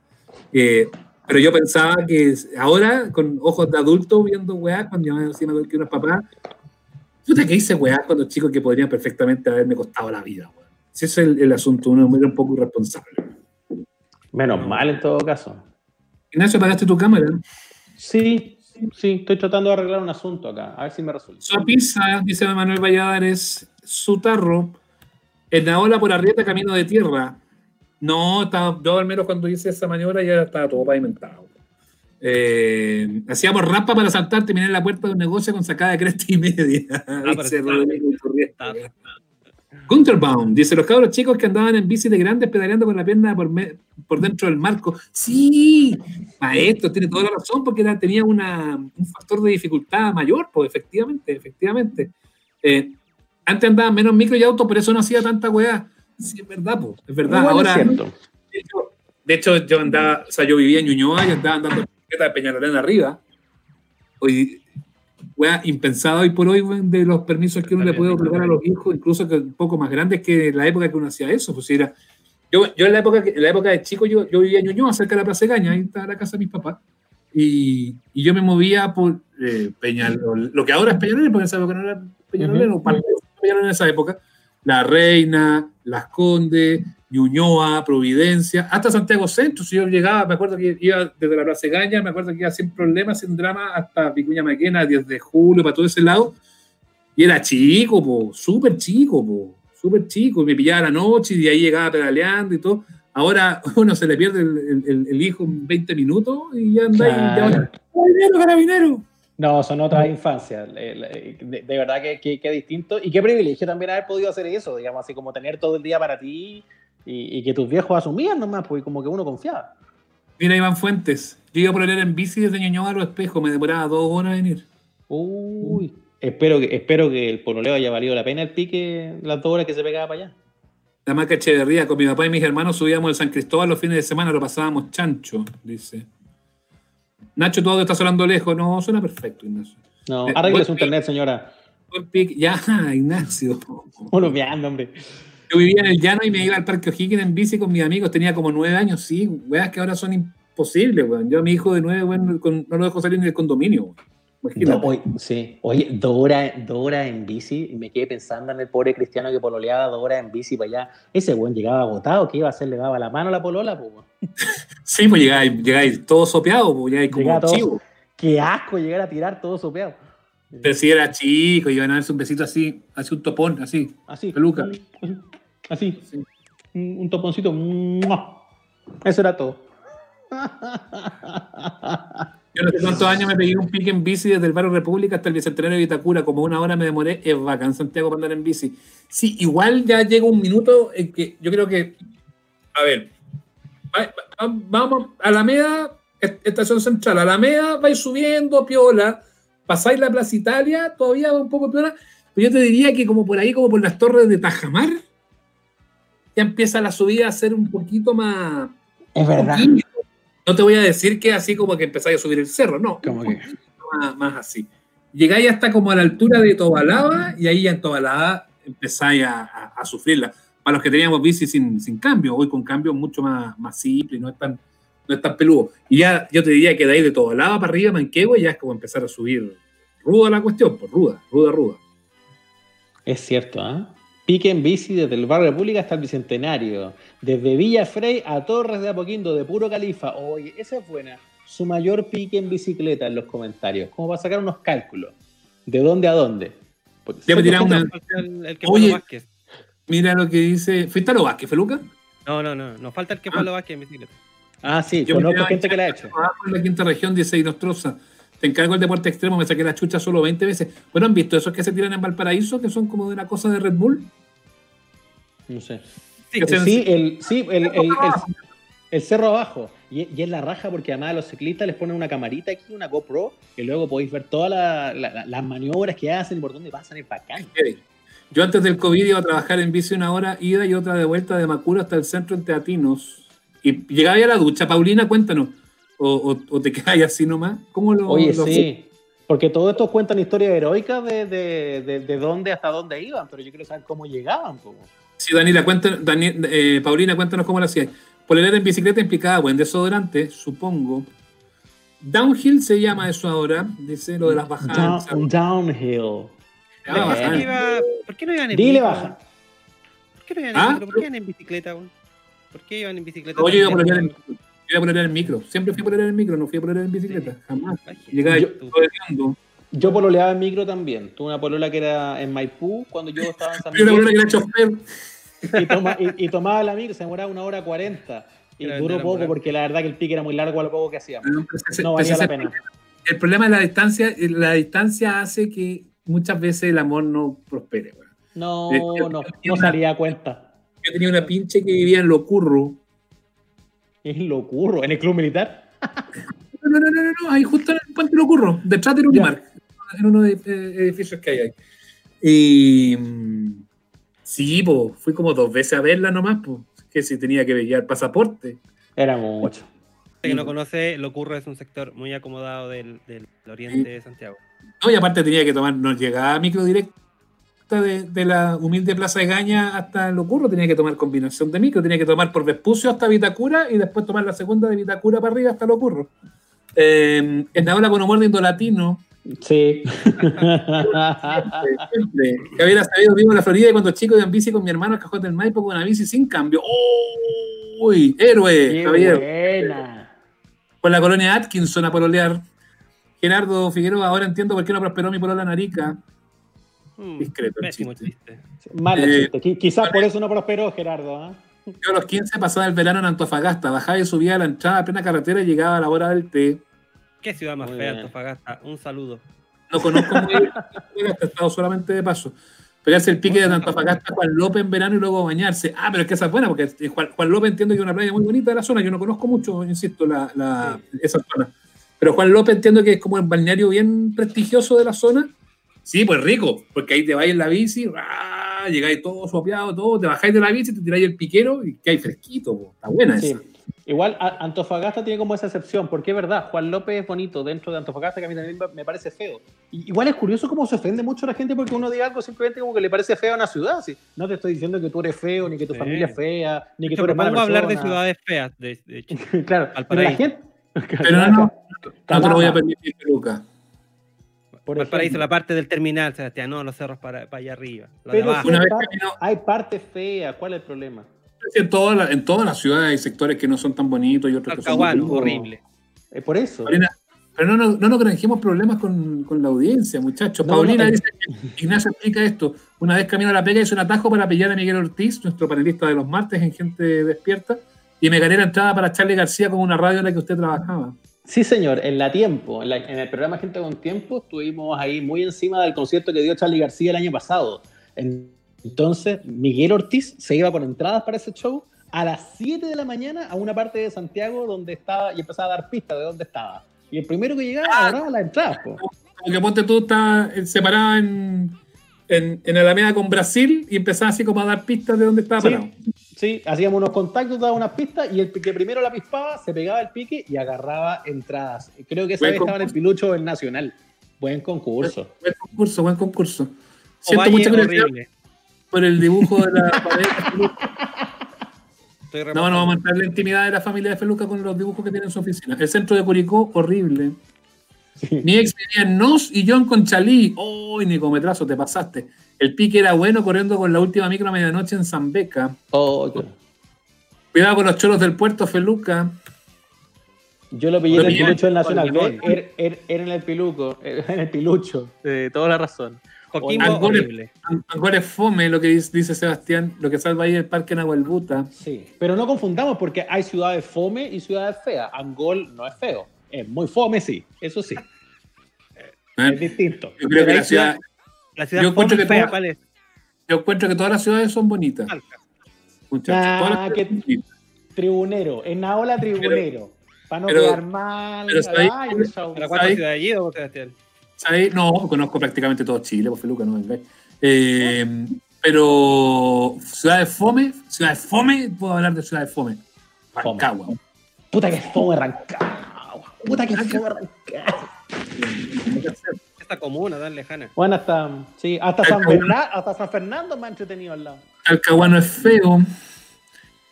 B: Eh, pero yo pensaba que ahora, con ojos de adulto viendo weá, cuando yo me decía que unos papás, puta que hice weá cuando chicos que podrían perfectamente haberme costado la vida, weón. Si ese es el, el asunto, uno era un poco irresponsable.
C: Menos mal en todo caso.
B: Ignacio, apagaste tu cámara.
C: Sí, sí, estoy tratando de arreglar un asunto acá. A ver si me resulta.
B: Su pizza, dice Manuel Valladares, su tarro, en la ola por arrieta camino de tierra. No, estaba, yo al menos cuando hice esa maniobra ya estaba todo pavimentado. Eh, hacíamos rampa para saltar, terminé en la puerta de un negocio con sacada de cresta y media. [LAUGHS]
D: pero
B: dice
D: está-. Está-
B: Gunterbaum dice: Los cabros chicos que andaban en bici de grandes pedaleando con la pierna por, me- por dentro del marco. Sí, maestro, tiene toda la razón porque era- tenía una- un factor de dificultad mayor, pues efectivamente, efectivamente. Eh, antes andaban menos micro y autos, por eso no hacía tanta weá. Sí, es verdad, pues, es verdad. Ahora,
C: es
B: de hecho, de hecho, yo andaba, o sea, yo vivía en Ñuñoa y andaba andando en de Peñalolén arriba. Hoy, wea, impensado hoy por hoy, weón, de los permisos que uno le puede otorgar a los hijos, incluso que un poco más grandes que la época que uno hacía eso. Pues era, yo, yo en la época, en la época de chico, yo, yo vivía en Ñuñoa, cerca de la Plaza de Caña, ahí estaba la casa de mis papás. Y, y yo me movía por eh, Peñalolén, lo que ahora es Peñalolén, porque en esa época no era Peñalolén,
C: Ujú.
B: o parte de Peñalolén en esa época. La Reina, Las Condes, Ñuñoa, Providencia, hasta Santiago Centro. Si yo llegaba, me acuerdo que iba desde la Plaza Gaña, me acuerdo que iba sin problemas, sin drama, hasta Vicuña Maquena, 10 de julio, para todo ese lado. Y era chico, po, súper chico, po, súper chico. Y me pillaba la noche y de ahí llegaba pedaleando y todo. Ahora [LAUGHS] uno se le pierde el, el- el hijo en 20 minutos y ya anda y
C: Claro.
B: ya carabinero, carabinero.
C: No, son otras infancias. De, de verdad que, que, que distinto. Y qué privilegio también haber podido hacer eso, digamos, así como tener todo el día para ti y, y que tus viejos asumían nomás, porque como que uno confiaba.
B: Mira, Iván Fuentes. Yo iba por el en bici desde Ñuñoa a los espejos, me demoraba dos horas en ir.
C: Uy. Espero que, espero que el pololeo haya valido la pena el pique las dos horas que se pegaba para allá.
B: La marca Echeverría, con mi papá y mis hermanos subíamos el San Cristóbal los fines de semana, lo pasábamos chancho, dice. Nacho, todo está sonando lejos. No, suena perfecto, Ignacio.
C: No,
B: Eh,
C: arregle su internet, señora.
B: Ya, [LAUGHS] Ignacio.
C: Uno veando, hombre.
B: Yo vivía en el llano y me iba al Parque O'Higgins en bici con mis amigos. Tenía como nueve años, sí. Weas que ahora son imposibles, weón. Yo a mi hijo de nueve, weón, no lo dejo salir ni del condominio, weón.
C: No, oye, sí. Oye, dos horas, dos horas en bici, y me quedé pensando en el pobre cristiano que pololeaba dos horas en bici para allá. Ese buen llegaba agotado, ¿qué iba a hacer? Le daba la mano a la polola, weón. [LAUGHS]
B: Sí, pues llegáis, llegáis todo sopeado, pues llegáis como
C: Llegaba todo-
B: chivo.
C: Qué asco llegar a tirar todo sopeado.
B: Pero si era chico, iban a darse un besito así, así un topón, así.
C: Así.
B: Peluca.
C: Así.
B: Sí.
C: Un, un toponcito. ¡mua! Eso era todo.
B: Yo no sé cuántos años me pegué un pique en bici desde el barrio República hasta el Bicentenario de Vitacura, como una hora me demoré, es bacán Santiago para andar en bici. Sí, igual ya llega un minuto en que yo creo que, a ver, va- va- vamos a Alameda, est- estación central, Alameda, vais subiendo, piola, pasáis la Plaza Italia, todavía va un poco piola, pero yo te diría que como por ahí, como por las torres de Tajamar, ya empieza la subida a ser un poquito más...
C: Es verdad.
B: poquito. No te voy a decir que así como que empezáis a subir el cerro, no.
C: Como que-
B: más, más así. Llegáis hasta como a la altura de Tobalaba y ahí ya en Tobalaba empezáis a, a- a sufrirla. para los que teníamos bici sin, sin cambio, hoy con cambio mucho más, más simple, no es tan, no es tan peludo. Y ya yo te diría que de ahí de todo lado para arriba, Manquehue, ya es como empezar a subir ruda la cuestión, pues ruda, ruda, ruda.
C: Es cierto, ¿ah? Pique en bici desde el barrio República hasta el Bicentenario. Desde Villa Frey a Torres de Apoquindo, de puro califa. Oye, esa es buena. Su mayor pique en bicicleta en los comentarios. Como para sacar unos cálculos. ¿De dónde a dónde? Que
B: tiraba una-
D: el, el que
B: Oye.
D: Vázquez.
B: Mira lo que dice. ¿Fuiste a lo Vázquez, Feluca?
D: No, no, no. Nos falta el que fue a Vázquez en bicicleta.
C: Ah, sí,
B: Yo
C: conozco gente que la ha hecho.
B: La quinta región, dice Inostroza. Te encargo el deporte extremo, me saqué la chucha solo 20 veces. Bueno, ¿han visto esos que se tiran en Valparaíso, que son como de una cosa de Red Bull?
C: No sé.
D: Sí,
C: el, sí, el, el- el- el cerro abajo. Y, y es la raja porque además a los ciclistas les ponen una camarita aquí, una GoPro, y luego podéis ver todas la- la- la- las maniobras que hacen y por dónde pasan, es bacán.
B: Yo antes del COVID iba a trabajar en bici una hora, ida y otra de vuelta de Macuro hasta el centro en Teatinos. Y llegaba ya a la ducha. Paulina, cuéntanos. O, o- o te [LAUGHS] quedas así nomás. ¿Cómo lo.?
C: Oye,
B: lo-
C: sí. Porque todos estos cuentan historias heroicas de, de, de, de dónde hasta dónde iban, pero yo quiero saber cómo llegaban. po.
B: Sí, Daniela, cuéntanos, Dani- eh, Paulina, cuéntanos cómo lo hacías. Polera en bicicleta implicaba buen desodorante, supongo. Downhill se llama eso ahora, dice lo de las bajadas.
C: Down- downhill.
B: Ah,
D: ¿Por, qué iba- ¿Por qué no iban en
C: Dile baja.
D: ¿Por qué no iban en
B: ¿Ah?
D: ¿Por qué iban en bicicleta? ¿Por qué iban en bicicleta?
B: No, yo iba a en, yo iba a poner en el micro. Siempre fui a poner en el micro, no fui a poner en bicicleta. Jamás. Llegaba
C: Yo-
B: todo.
C: Yo pololeaba en micro también. Tuve una polola que era en Maipú cuando yo estaba en San
B: Yo una
C: Miguel.
B: que era chofer.
C: y, toma- y- y tomaba la micro, se demoraba una hora cuarenta. Y
D: Era
C: duró poco porque la verdad que el pique era muy largo a lo poco que hacíamos.
B: No, ese-
C: No valía la pena.
B: El problema de la distancia, la distancia hace que muchas veces el amor no prospere.
C: No,
B: Eh,
C: no, no salía a cuenta.
B: Yo tenía una pinche que vivía en Locurro.
C: Es lo curro. ¿En el club militar?
B: No, no, no, no, no, ahí justo en el puente Locurro, detrás del Unimark, en uno de los edificios que hay ahí. Y mm, sí, pues, fui como dos veces a verla nomás, pues, que si tenía que llevar pasaporte.
C: Era mucho.
D: que no conoce, lo ocurre es un sector muy acomodado del, del oriente de Santiago.
B: No, y aparte tenía que tomar, no llegaba micro de, de la humilde Plaza de Gaña hasta Locurro, tenía que tomar combinación de micro, tenía que tomar por Vespucio hasta Vitacura y después tomar la segunda de Vitacura para arriba hasta Locurro. Eh, en la ola con humor de Indolatino,
C: Sí.
B: siempre, que había sabido vivo en la Florida y cuando chico iba en bici con mi hermano al cajón del Maipo con una bici sin cambio. ¡Uy! ¡Héroe!
C: Qué
B: caballero!
C: buena.
B: Con la colonia Atkinson a pololear. Gerardo Figueroa, ahora entiendo por qué no prosperó mi polola Narica.
D: Mm,
B: Discreto el
D: pésimo
B: chiste. Eh,
C: chiste. Quizás por eso no prosperó, Gerardo. ¿ah?
B: Yo a los 15 pasaba el verano en Antofagasta, bajaba y subía a la entrada a plena carretera y llegaba a la hora del té.
D: Qué ciudad más
C: Muy
D: fea,
C: bien.
D: Antofagasta. Un saludo.
B: No conozco muy bien he estado solamente de paso. Pero hace el pique de Antofagasta Juan López en verano y luego bañarse. Ah, pero es que esa es buena, porque Juan, Juan López entiendo que es una playa muy bonita de la zona. Yo no conozco mucho, insisto, la, la- esa zona. Pero Juan López entiendo que es como un balneario bien prestigioso de la zona. Sí, pues rico, porque ahí te vais en la bici, llegáis todo sopeado, todo, te bajáis de la bici, te tiráis el piquero y que hay fresquito. po. Está buena
C: Sí.
B: esa.
C: Igual a- Antofagasta tiene como esa excepción, porque es verdad, Juan López es bonito dentro de Antofagasta, que a mí también me parece feo. Y- igual es curioso cómo se ofende mucho la gente porque uno diga algo simplemente como que le parece feo a una ciudad. ¿sí? No te estoy diciendo que tú eres feo, ni que tu
D: Sí.
C: familia es fea, ni que
D: De
C: tú
D: hecho,
C: eres mala
D: propongo hablar de ciudades feas. De, de Chile. [LAUGHS]
C: claro, pero la gente... [LAUGHS]
B: Pero no, no, no te lo voy a permitir, Lucas.
C: Por
D: Valparaíso,
C: ejemplo.
D: la parte del terminal, Sebastián, no, los cerros para, para allá arriba. La de
C: Pero
D: abajo.
C: sí
B: Una
C: hay,
B: vez
C: par-
B: camino-
C: hay partes feas, ¿cuál es el problema?
B: En, todas las- en todas las ciudades hay sectores que no son tan bonitos y otros que son
D: horrible.
C: Es por eso.
B: Paulina, pero no, no, no nos granjemos problemas con, con la audiencia, muchachos.
C: No,
B: Paulina
C: no, eh.
B: dice que Ignacio explica esto. Una vez camino a la pega hizo un atajo para pillar a Miguel Ortiz, nuestro panelista de los martes en Gente Despierta, y me gané la entrada para Charlie García con una radio en la que usted trabajaba.
C: Sí, señor, en la tiempo, en, la- en el programa Gente con Tiempo, estuvimos ahí muy encima del concierto que dio Charlie García el año pasado. En- Entonces, Miguel Ortiz se iba con entradas para ese show a las 7 de la mañana a una parte de Santiago donde estaba y empezaba a dar pistas de dónde estaba. Y el primero que llegaba agarraba las entradas. po.
B: Como que ponte tú, está separada en, en, en Alameda con Brasil y empezaba así como a dar pistas de dónde estaba
C: Sí.
B: parado.
C: Sí, hacíamos unos contactos, daba unas pistas y el que primero la pispaba se pegaba el pique y agarraba entradas. Creo que esa
B: Buen
C: vez estaba en el pilucho del Nacional. Buen concurso.
B: Buen concurso, buen concurso. Siento mucha curiosidad.
D: horrible.
B: por el dibujo de la [LAUGHS] pared de Feluca.
D: Estoy
B: No, no vamos a entrar en la intimidad de la familia de Feluca con los dibujos que tiene en su oficina. El centro de Curicó, horrible. Mi ex vivía en Nos y yo en Conchalí. ¡Oh, Nicometrazo, te pasaste! El pique era bueno corriendo con la última micro a medianoche en Zambeca.
C: Oh,
B: Cuidado con los choros del puerto, Feluca.
C: Yo lo pillé
B: Lo [LAUGHS]
C: en el pilucho del Nacional. Era, era- era en el piluco, era en el pilucho. Eh, toda la razón.
B: Le-
D: horrible.
B: Angol es fome, lo que dice dice Sebastián. Lo que salva ahí es el parque Nahuelbuta.
C: Sí, pero no confundamos porque hay ciudades fome y ciudades feas. Angol no es feo. Es muy fome, sí. Eso sí. Es
B: ¿eh?
C: distinto.
B: Yo creo
C: Pero
B: que la ciudad,
D: La ciudad
B: Yo encuentro
D: fome
B: que
D: fea,
B: toda-
D: ¿cuál es?
B: yo encuentro que todas las ciudades son bonitas. Muchachos.
C: Ah,
B: bonitas.
C: Tribunero. En Naola, tribunero. Para no
B: pero-
C: quedar mal.
B: pero ¿sabéis-
C: Ay.
D: ¿Para cuántas ciudades allí, don Sebastián?
B: ¿Sabes? No, conozco prácticamente todo Chile, por Feluca, no vengáis. Eh, pero ciudades fome, ciudades fome, puedo hablar de ciudades fome.
C: Fome.
B: Rancagua.
C: Puta que fome Rancagua. Puta que fome Rancagua.
D: Esta comuna tan lejana.
C: Bueno, hasta, sí, hasta, San hasta San Fernando me ha entretenido al lado.
B: Calcahuano es feo.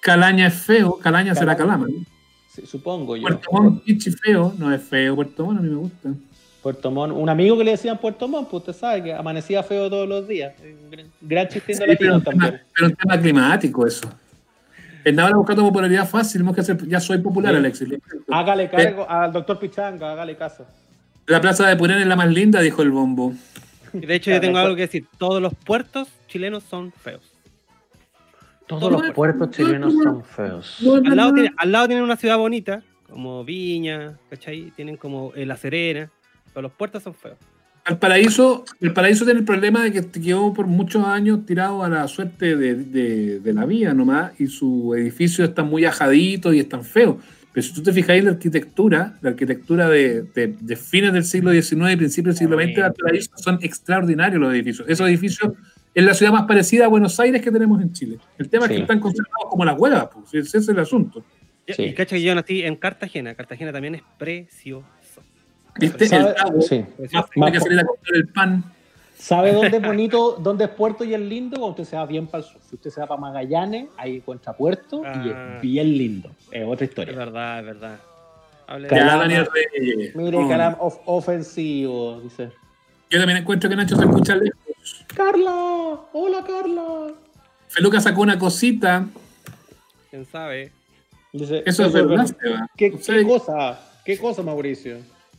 B: Calaña es feo. Calaña será
C: Calama. Sí, supongo yo.
B: Puerto Montt, Pichi feo. No es feo. Puerto Montt a mí me gusta.
C: Puerto Montt, un amigo que le decían Puerto Montt, pues usted sabe que amanecía feo todos los días. Gran, de
B: Sí, pero,
C: latino
B: un tema,
C: también.
B: pero un tema climático eso. Navarra buscando popularidad fácil, que hacer- ya soy popular,
C: Sí.
B: Alexis.
C: Hágale cargo al doctor Pichanga, hágale caso.
B: La plaza de Purén es la más linda, dijo el bombo.
D: Y de hecho, yo tengo algo que decir. Todos los puertos chilenos son feos.
C: Todos los puertos chilenos son feos.
D: Al lado, tiene- al lado tienen una ciudad bonita, como Viña, ¿cachai? Tienen como eh, La Serena, pero los puertos son feos.
B: El paraíso, el paraíso tiene el problema de que quedó por muchos años tirado a la suerte de, de- de la vía nomás, y su edificio está muy ajadito y están feos. Pero si tú te fijáis la arquitectura, la arquitectura de, de- de fines del siglo XIX y principios del siglo XX, son extraordinarios los edificios. Esos edificios es la ciudad más parecida a Buenos Aires que tenemos en Chile. El tema es que están conservados como las huevas, pues, ese es el asunto.
C: Sí.
D: Y cacha que yo nací en Cartagena. Cartagena también es precioso.
B: ¿Viste?
C: ¿Sabe?
B: El Tabo,
C: Sí.
B: Tiene que salir a comprar el pan.
C: ¿Sabe dónde es [LAUGHS] bonito, dónde es puerto y es lindo? Cuando usted se va bien para el sur. Si usted se va para Magallanes, ahí encuentra puerto y
D: Ah.
C: es bien lindo. Es otra
D: Es
C: historia.
D: verdad, es verdad. Hable
C: Caramba.
B: Ya, Daniel Reyes.
C: Mire,
B: Oh.
C: caramba, of- ofensivo, dice.
B: Yo también encuentro que Nacho se escucha lejos.
C: Carla, hola Carla.
B: Feluca sacó una cosita.
D: ¿Quién sabe?
C: Dice,
B: Eso es verdad, Seba.
C: ¿Qué,
B: O sea,
C: qué cosa? ¿Qué cosa, Mauricio?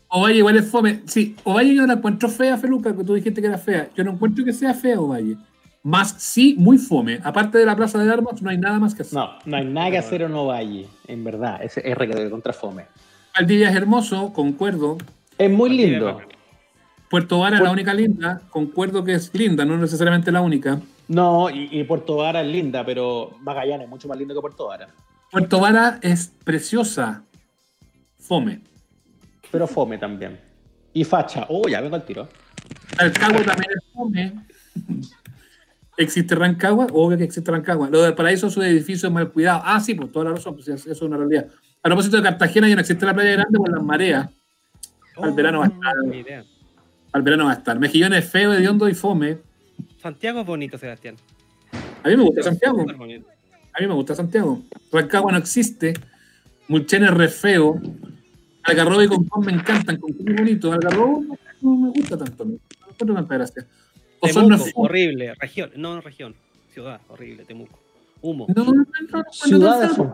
B: Ovalle igual es fome. Sí, Ovalle yo no la encuentro fea, Feluca, que tú dijiste que era fea. Yo no encuentro que sea fea Ovalle. Más sí, muy fome. Aparte de la Plaza de Armas, no hay nada más que hacer.
C: No, no hay nada que hacer en Ovalle, en verdad. Ese es R de contrafome.
B: Valdivia es hermoso, concuerdo.
C: Es muy
D: Valdivia
C: lindo.
B: Puerto Vara es la única linda. Concuerdo que es linda, no necesariamente la única.
C: No, y, y Puerto Vara es linda, pero Magallanes es mucho más lindo que Puerto Vara.
B: Puerto Vara es preciosa. Fome.
C: Pero fome también. Y facha. Oh, ya vengo al tiro.
B: Rancagua también es fome. ¿Existe Rancagua? Obvio que existe Rancagua. Lo del paraíso, su edificio es mal cuidado. Ah, sí, pues toda la razón, pues eso es una realidad. A propósito de Cartagena, ya no existe la playa grande por las mareas. Al verano va a estar. Al verano va a estar. Mejillones es feo, hediondo y fome.
D: Santiago es bonito, Sebastián.
B: A mí me gusta Santiago. A mí me gusta Santiago. Rancagua no existe. Mulchen es re feo. Algarrobo y Concón me encantan. Concón es bonito. Algarrobo no, me gusta tanto. No no encuentro tanta gracia.
D: Temuco,
B: fome.
D: horrible. Región, no región. Ciudad, horrible. Temuco. Humo.
B: No, no, no,
C: Ciudad de fome.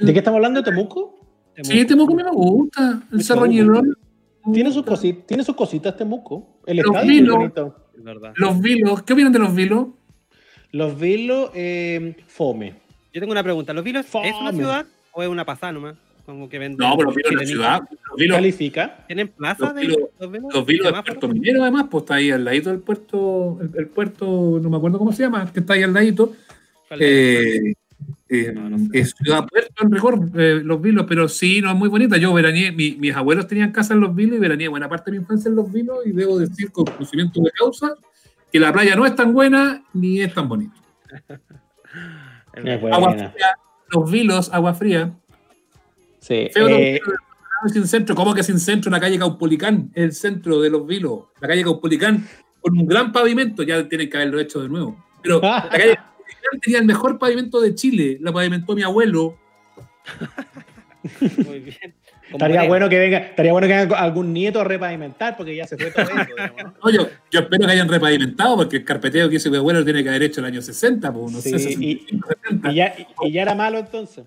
C: ¿De qué estamos hablando? ¿Temuco?
B: Sí, Temuco a mí me gusta. El
C: Mucho
B: Cerro
C: humo.
B: Ñelón.
C: Tiene sus, cositas, tiene sus cositas Temuco. El
B: Los
C: estadio es bonito.
D: Es verdad.
B: Los vilos. ¿Qué opinan de los vilos?
C: Los vilos, eh, fome.
D: Yo tengo una pregunta. ¿Los Vilos es una
C: Fome.
D: ciudad o es una pasada nomás? Como que venden.
B: No, pero los vilos en la ciudad. Los vilos,
C: ¿Califica?
D: ¿Tienen plaza
B: Los
D: de
B: Vilos-
D: los Vilos?
B: los vilos del puerto minero, además, pues está ahí al ladito del puerto. El, el puerto, no me acuerdo cómo se llama, que está ahí al ladito. Eh, eh,
D: No, no sé.
B: es Ciudad Puerto, en rigor, eh, los vilos, pero sí, no es muy bonita. Yo veraneé, mi- mis abuelos tenían casa en los vilos y veraneé buena parte de mi infancia en los vilos y debo decir con conocimiento de causa que la playa no es tan buena ni es tan bonita. [LAUGHS] Agua fría, los vilos, agua fría.
C: Sí.
B: Feo
C: eh,
B: sin centro, ¿cómo que sin centro? La calle Caupolicán, el centro de los vilos. La calle Caupolicán, con un gran pavimento, ya tienen que haberlo hecho de nuevo. Pero la [LAUGHS] calle tenía el mejor pavimento de Chile. La pavimentó mi abuelo. [LAUGHS]
D: Muy bien.
C: Estaría bueno que venga, estaría bueno que venga algún nieto a repavimentar, porque ya se fue todo eso. digamos, ¿no?
B: No, yo, yo espero que hayan repavimentado, porque el carpeteo que hizo mi abuelo tiene que haber hecho en el año 60, pues, no
C: Sí,
B: sé,
C: y-
B: 65, 70.
C: Y ya, y ya era malo entonces.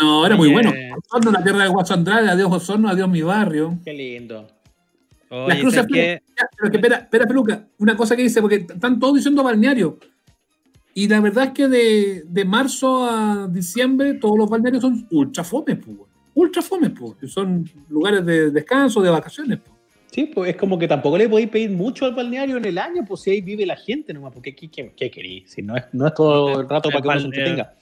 B: No, era muy
D: Oye.
B: bueno. Osorno, la tierra de Guaso Andrade, adiós Osorno, adiós mi barrio.
C: Qué lindo.
D: Oye,
B: Las cruces pero que espera, espera, Peluca, una cosa que dice, porque están todos diciendo balneario. Y la verdad es que de, de marzo a diciembre todos los balnearios son ultra fomes, pues. weón. Ultra fomes, pues. que Son lugares de descanso, de vacaciones. pues.
C: Sí, pues es como que tampoco le podéis pedir mucho al balneario en el año, pues si ahí vive la gente nomás, porque aquí, ¿qué, qué queréis? Si no es, no es todo el rato para que uno se entretenga.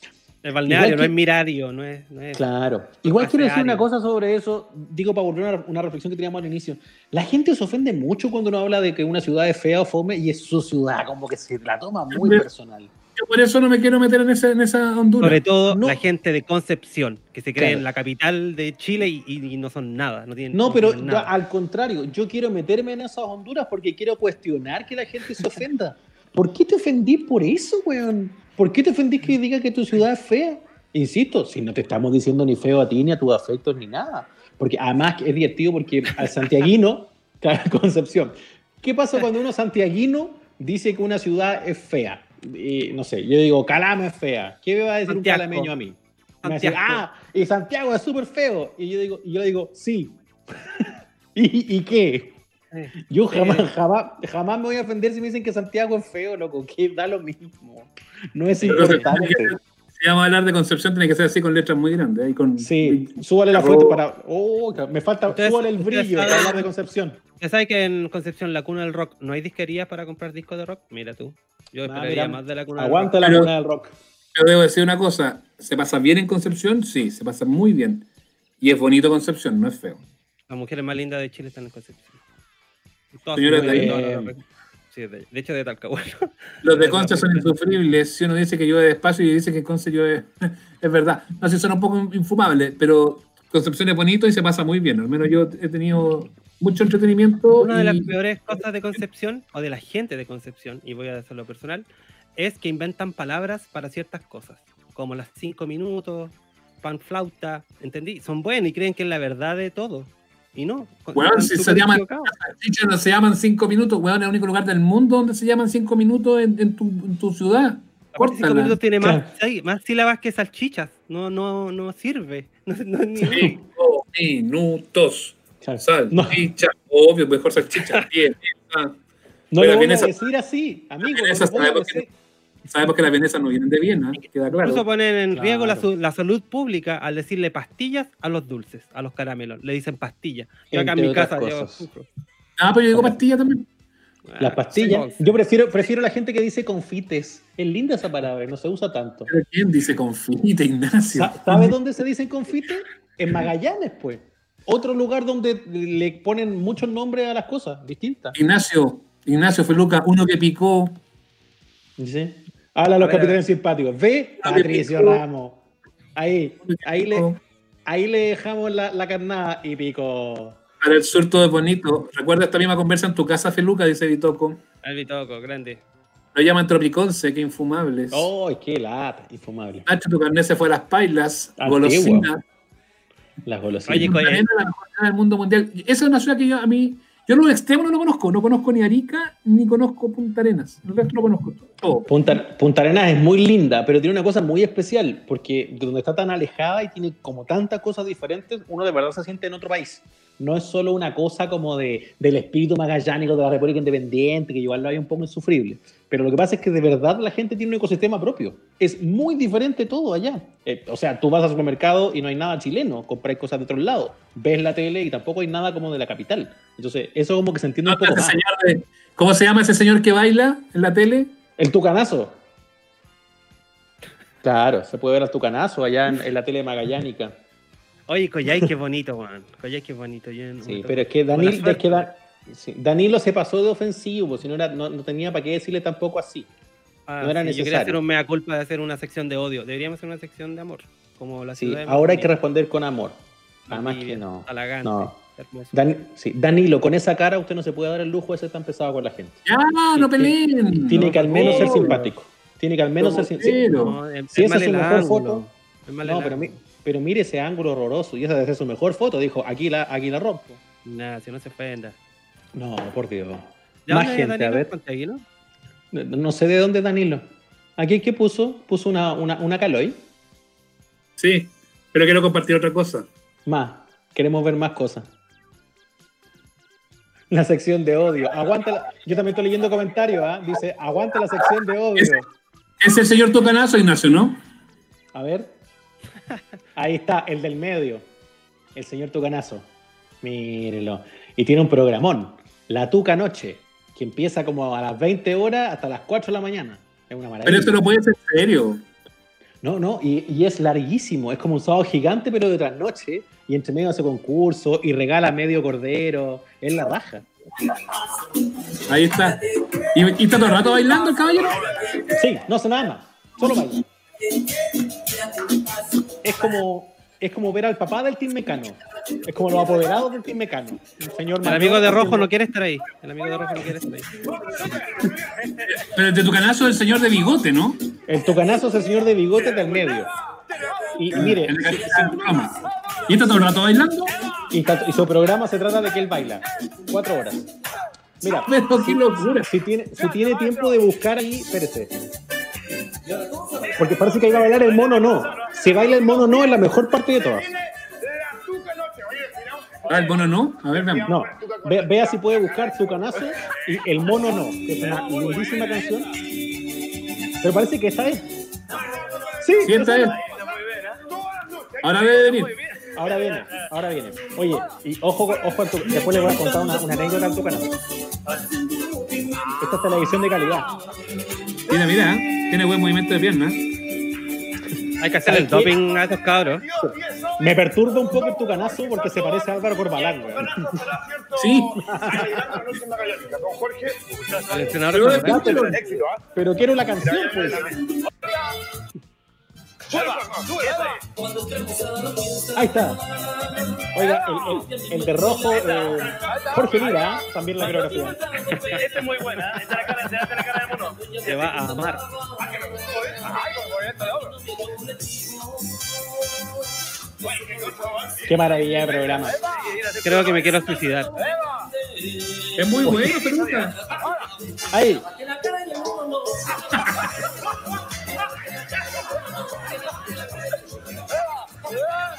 D: El balneario no
C: que-
D: es mirario, no es. No es
C: Claro. Igual quiero decir una cosa sobre eso, digo para volver a una, reflexión que teníamos al inicio. La gente se ofende mucho cuando uno habla de que una ciudad es fea o fome y es su ciudad, como que se la toma muy
B: Hombre.
C: personal.
B: Yo por eso no me quiero meter en esa, en esa Honduras.
D: Sobre todo
C: No.
D: la gente de Concepción, que se cree
C: Claro.
D: en la capital de Chile y, y- y no son nada. No, tienen,
C: No, pero
D: tienen nada.
C: al contrario, yo quiero meterme en esas Honduras porque quiero cuestionar que la gente se ofenda. [LAUGHS] ¿Por qué te ofendí por eso, weón? ¿Por qué te ofendí que diga que tu ciudad es fea? Insisto, si no te estamos diciendo ni feo a ti, ni a tus afectos, ni nada. Porque además es divertido porque al santiaguino, [LAUGHS] claro, Concepción, ¿qué pasa cuando uno santiaguino dice que una ciudad es fea? Y, no sé, yo digo, Calama es fea. ¿Qué me va a decir
D: Santiago.
C: un calameño a mí? Me va a decir,
D: Santiago.
C: ah, y Santiago es súper feo. Y yo digo, y yo digo, sí. [LAUGHS] ¿Y, y qué? Yo jamás,
D: Eh.
C: jamás, jamás me voy a ofender si me dicen que Santiago es feo, loco, que da lo mismo. No es
B: Pero
C: importante.
B: Si vamos a hablar de Concepción, tiene que ser así con letras muy grandes. ahí con,
C: Sí, súbale la fuente para. Oh, me falta.
D: Ustedes-
C: súbale el brillo para hablar de Concepción.
D: ¿Ya sabes que en Concepción, la cuna del rock, no hay disquerías para comprar discos de rock? Mira tú. Yo
C: Ah,
D: esperaría
C: mira.
D: más de la cuna
C: Aguanta la
B: Pero-
C: cuna del rock.
B: Yo debo decir una cosa, ¿se pasa bien en Concepción? Sí, se pasa muy bien. Y es bonito Concepción, no es feo.
D: del rock. Las mujeres más lindas de Chile están en Concepción.
B: Señora
C: de
D: no, no, Sí, de, de hecho de Talcahuano. [LAUGHS]
B: Los de Conce son insufribles. Si uno dice que llueve despacio y dice que Conce llueve, [LAUGHS] es verdad. No sé, son un poco infumables, pero Concepción es bonito y se pasa muy bien. Al menos yo he tenido mucho entretenimiento.
D: Una de las
B: y-
D: peores cosas de Concepción, o de la gente de Concepción, y voy a hacerlo personal, es que inventan palabras para ciertas cosas, como las cinco minutos, pan flauta, ¿entendí? Son buenas y creen que es la verdad de todo. Y no.
B: Weón, si se llaman- no se llaman cinco minutos, weón, es el único lugar del mundo donde se llaman cinco minutos en, en tu, en tu ciudad.
D: Cinco minutos tiene más,
C: Claro.
D: más sílabas que salchichas. No, no, no sirve. [LAUGHS] No, no ni.
B: Cinco minutos.
C: Claro. No,
B: Salchicha, obvio, mejor salchicha. [LAUGHS] Bien, bien, ah.
C: no lo voy a
B: vienesa-
C: decir así, amigo.
B: Sabemos que-. Sabemos que las vienesas no vienen de Viena, queda claro.
D: Incluso ponen en riesgo la,
C: Claro.
D: su- la salud pública al decirle pastillas a los dulces, a los caramelos. Le dicen pastillas. Yo acá en mi casa sufro.
B: Ah, pero yo digo pastilla también.
C: Las
D: Ah,
C: pastillas.
D: sí,
C: Yo prefiero, prefiero la gente que dice confites. Es linda esa palabra, no se usa tanto.
B: Pero ¿quién dice confite, Ignacio?
C: Sa- ¿Sabe dónde se dicen confites? En Magallanes, pues. Otro lugar donde le ponen muchos nombres a las cosas distintas.
B: Ignacio, Ignacio Feluca, uno que picó.
C: ¿Sí? Habla a los capitanes simpáticos. Ve, Patricio. Ramos. Ahí, ahí le, ahí le dejamos la, la carnada y pico.
B: Para el sur todo es bonito. Recuerda esta misma conversa en tu casa, Feluca, dice Vitoco.
D: El Bitoco, grande.
B: Lo llaman tropiconce, qué infumables.
C: ¡Oh, qué lata! Infumable.
B: Nacho, tu carnet se fue a las pailas.
C: Antigua.
B: Golosina.
C: Las golosinas.
D: Oye,
B: la mejor del mundo mundial. Esa es una ciudad que yo a mí. Yo los extremos no lo conozco. No conozco ni Arica ni conozco Punta Arenas. El resto lo conozco todo.
C: Punta, Punta Arenas es muy linda, pero tiene una cosa muy especial, porque donde está tan alejada y tiene como tantas cosas diferentes, uno de verdad se siente en otro país. No es solo una cosa como de, del espíritu magallánico de la República Independiente, que igual lo hay un poco insufrible. Pero lo que pasa es que de verdad la gente tiene un ecosistema propio. Es muy diferente todo allá. Eh, o sea, tú vas al supermercado y no hay nada chileno, compras cosas de otro lado, ves la tele y tampoco hay nada como de la capital. Entonces, eso como que se entiende un
B: ¿Dónde
C: poco más.
B: de- ¿Cómo se llama ese señor que baila en la tele?
C: El tucanazo. Claro, se puede ver al tucanazo allá en, en la tele magallánica.
D: Oye, Coyay, qué bonito, man. Coyay, qué bonito. Yo no-
C: Sí, pero es que, Danilo, es
D: suerte.
C: que Da- sí, Danilo se pasó de ofensivo, pues, si no, era, no, no tenía para qué decirle tampoco así.
D: Ah,
C: no era
D: sí, Yo quería
C: necesario.
D: hacer un mea culpa de hacer una sección de odio. Deberíamos hacer una sección de amor. Como la
C: Sí,
D: de
C: ahora hay que responder con amor. Además
D: Aquí,
C: que no.
D: Talagante,
C: No.
D: hermoso.
C: Dan- sí, Danilo, con esa cara usted no se puede dar el lujo de ser tan pesado con la gente.
B: Ya, no
C: Sí,
B: peleen.
C: Tiene
B: No,
C: que al menos ser
B: no.
C: simpático. Tiene que al menos ser
D: No, es-
C: Si
D: es
C: esa es su mejor
D: ángulo.
C: foto. No, pero, pero mire ese ángulo horroroso y esa debe ser su mejor foto. Dijo, aquí la, aquí la rompo.
D: Nada, si no se ofenda.
C: No, por Dios.
D: ¿De
C: Más
D: dónde es
C: gente, a ver. No, no sé de dónde es Danilo. ¿Aquí qué puso? Puso una, una, una Caloi.
B: sí, pero quiero compartir otra cosa.
C: Más. Queremos ver más cosas. La sección de odio. Aguanta la- Yo también estoy leyendo comentarios, ¿ah? Dice, aguanta la sección de odio.
B: Es el señor Tucanazo, Ignacio, ¿no?
C: A ver. Ahí está, el del medio. El señor Tucanazo. Mírelo. Y tiene un programón. La Tuca Noche. Que empieza como a las 20 horas hasta las 4 de la mañana. Es una maravilla.
B: Pero esto no puede ser serio.
C: No, no, y, y es larguísimo. Es como un sábado gigante, pero de trasnoche. Y entre medio hace concurso y regala medio cordero. Es la raja.
B: Ahí está. ¿Y, y está todo el rato bailando el caballero?
C: Sí, no hace nada más. Solo baila. Es como, es como ver al papá del Team Mecano. Es como los apoderados del Team Mecano. El señor
D: El amigo de rojo no quiere estar ahí. El amigo de rojo no quiere estar ahí.
B: Pero el de Tucanazo es el señor de bigote, ¿no?
C: El tucanazo es el señor de bigote del medio. Y, y mire,
B: El de. ¿Y está todo el rato bailando?
C: y, su programa se trata de que él baila. Cuatro horas. Mira,
B: Pero qué locura.
C: si tiene, si tiene tiempo de buscar ahí, espérese. Porque parece que ahí va a bailar el mono no. Si baila el mono no es la mejor parte de todas.
B: Ah, el bono no. A ver, veamos.
C: No, ve- vea si puede buscar su canazo y el mono no, que es una lindísima canción. Pero parece que esta es. Sí,
B: Sí, esta es. Ahora debe venir.
C: ahora viene, ahora viene. Oye, y ojo, ojo, tu- después le voy a contar una, una anécdota al tu canazo. Esta es televisión de calidad.
B: Mira, mira. ¿eh? Tiene buen movimiento de pierna.
D: Hay que hacer el doping a estos cabros.
C: Me perturba un poco el tucanazo porque se parece a Álvaro Corbalán, weón.
B: Sí.
D: El entrenador.
B: Pero
C: quiero la canción, pues. Ahí está. Oiga, el, el- el de rojo, eh, Jorge Lira, ¿eh? también la coreografía.
E: Esta es muy buena, esta es la cara, esta es la cara de mono.
D: Se va a amar.
C: Qué maravilla de programa.
D: Creo que me quiero suicidar.
B: Es muy bueno, Peluca.
C: Ahí. [LAUGHS]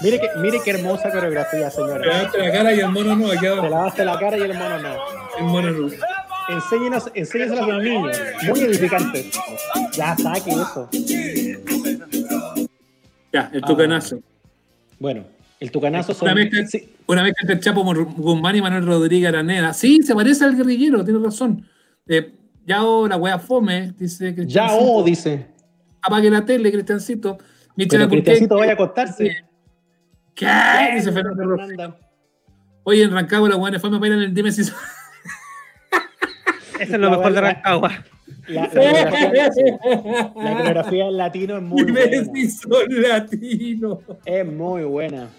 C: Mire, que, mire qué hermosa coreografía, señora.
B: lavaste la cara y el mono no.
C: Te lavaste la cara y el mono no.
B: El mono no.
C: Enséñenos, enséñaselas a los niños. Muy edificante. Ya saque eso.
B: Ya, el Tucanazo.
C: Bueno, el tucanazo son.
B: Una vez que,
C: sí,
B: una vez que el Chapo Guzmán y Manuel Rodríguez Araneda. Sí, se parece al guerrillero, tiene razón. Eh, ya la wea fome, dice que
C: ya oh, dice.
B: Apague la tele, Cristiancito. Michela,
C: Pero. Cristiancito vaya a acostarse.
B: ¿Qué? Dice Fernando Rojas. Oye, en Rancagua la buena fue me bailan el Dime si son-
D: Eso es lo
C: La
D: mejor de Rancagua.
C: La, coreografía, [LAUGHS] en latino es muy
B: Dime
C: buena.
B: si son latinos.
C: Es muy buena.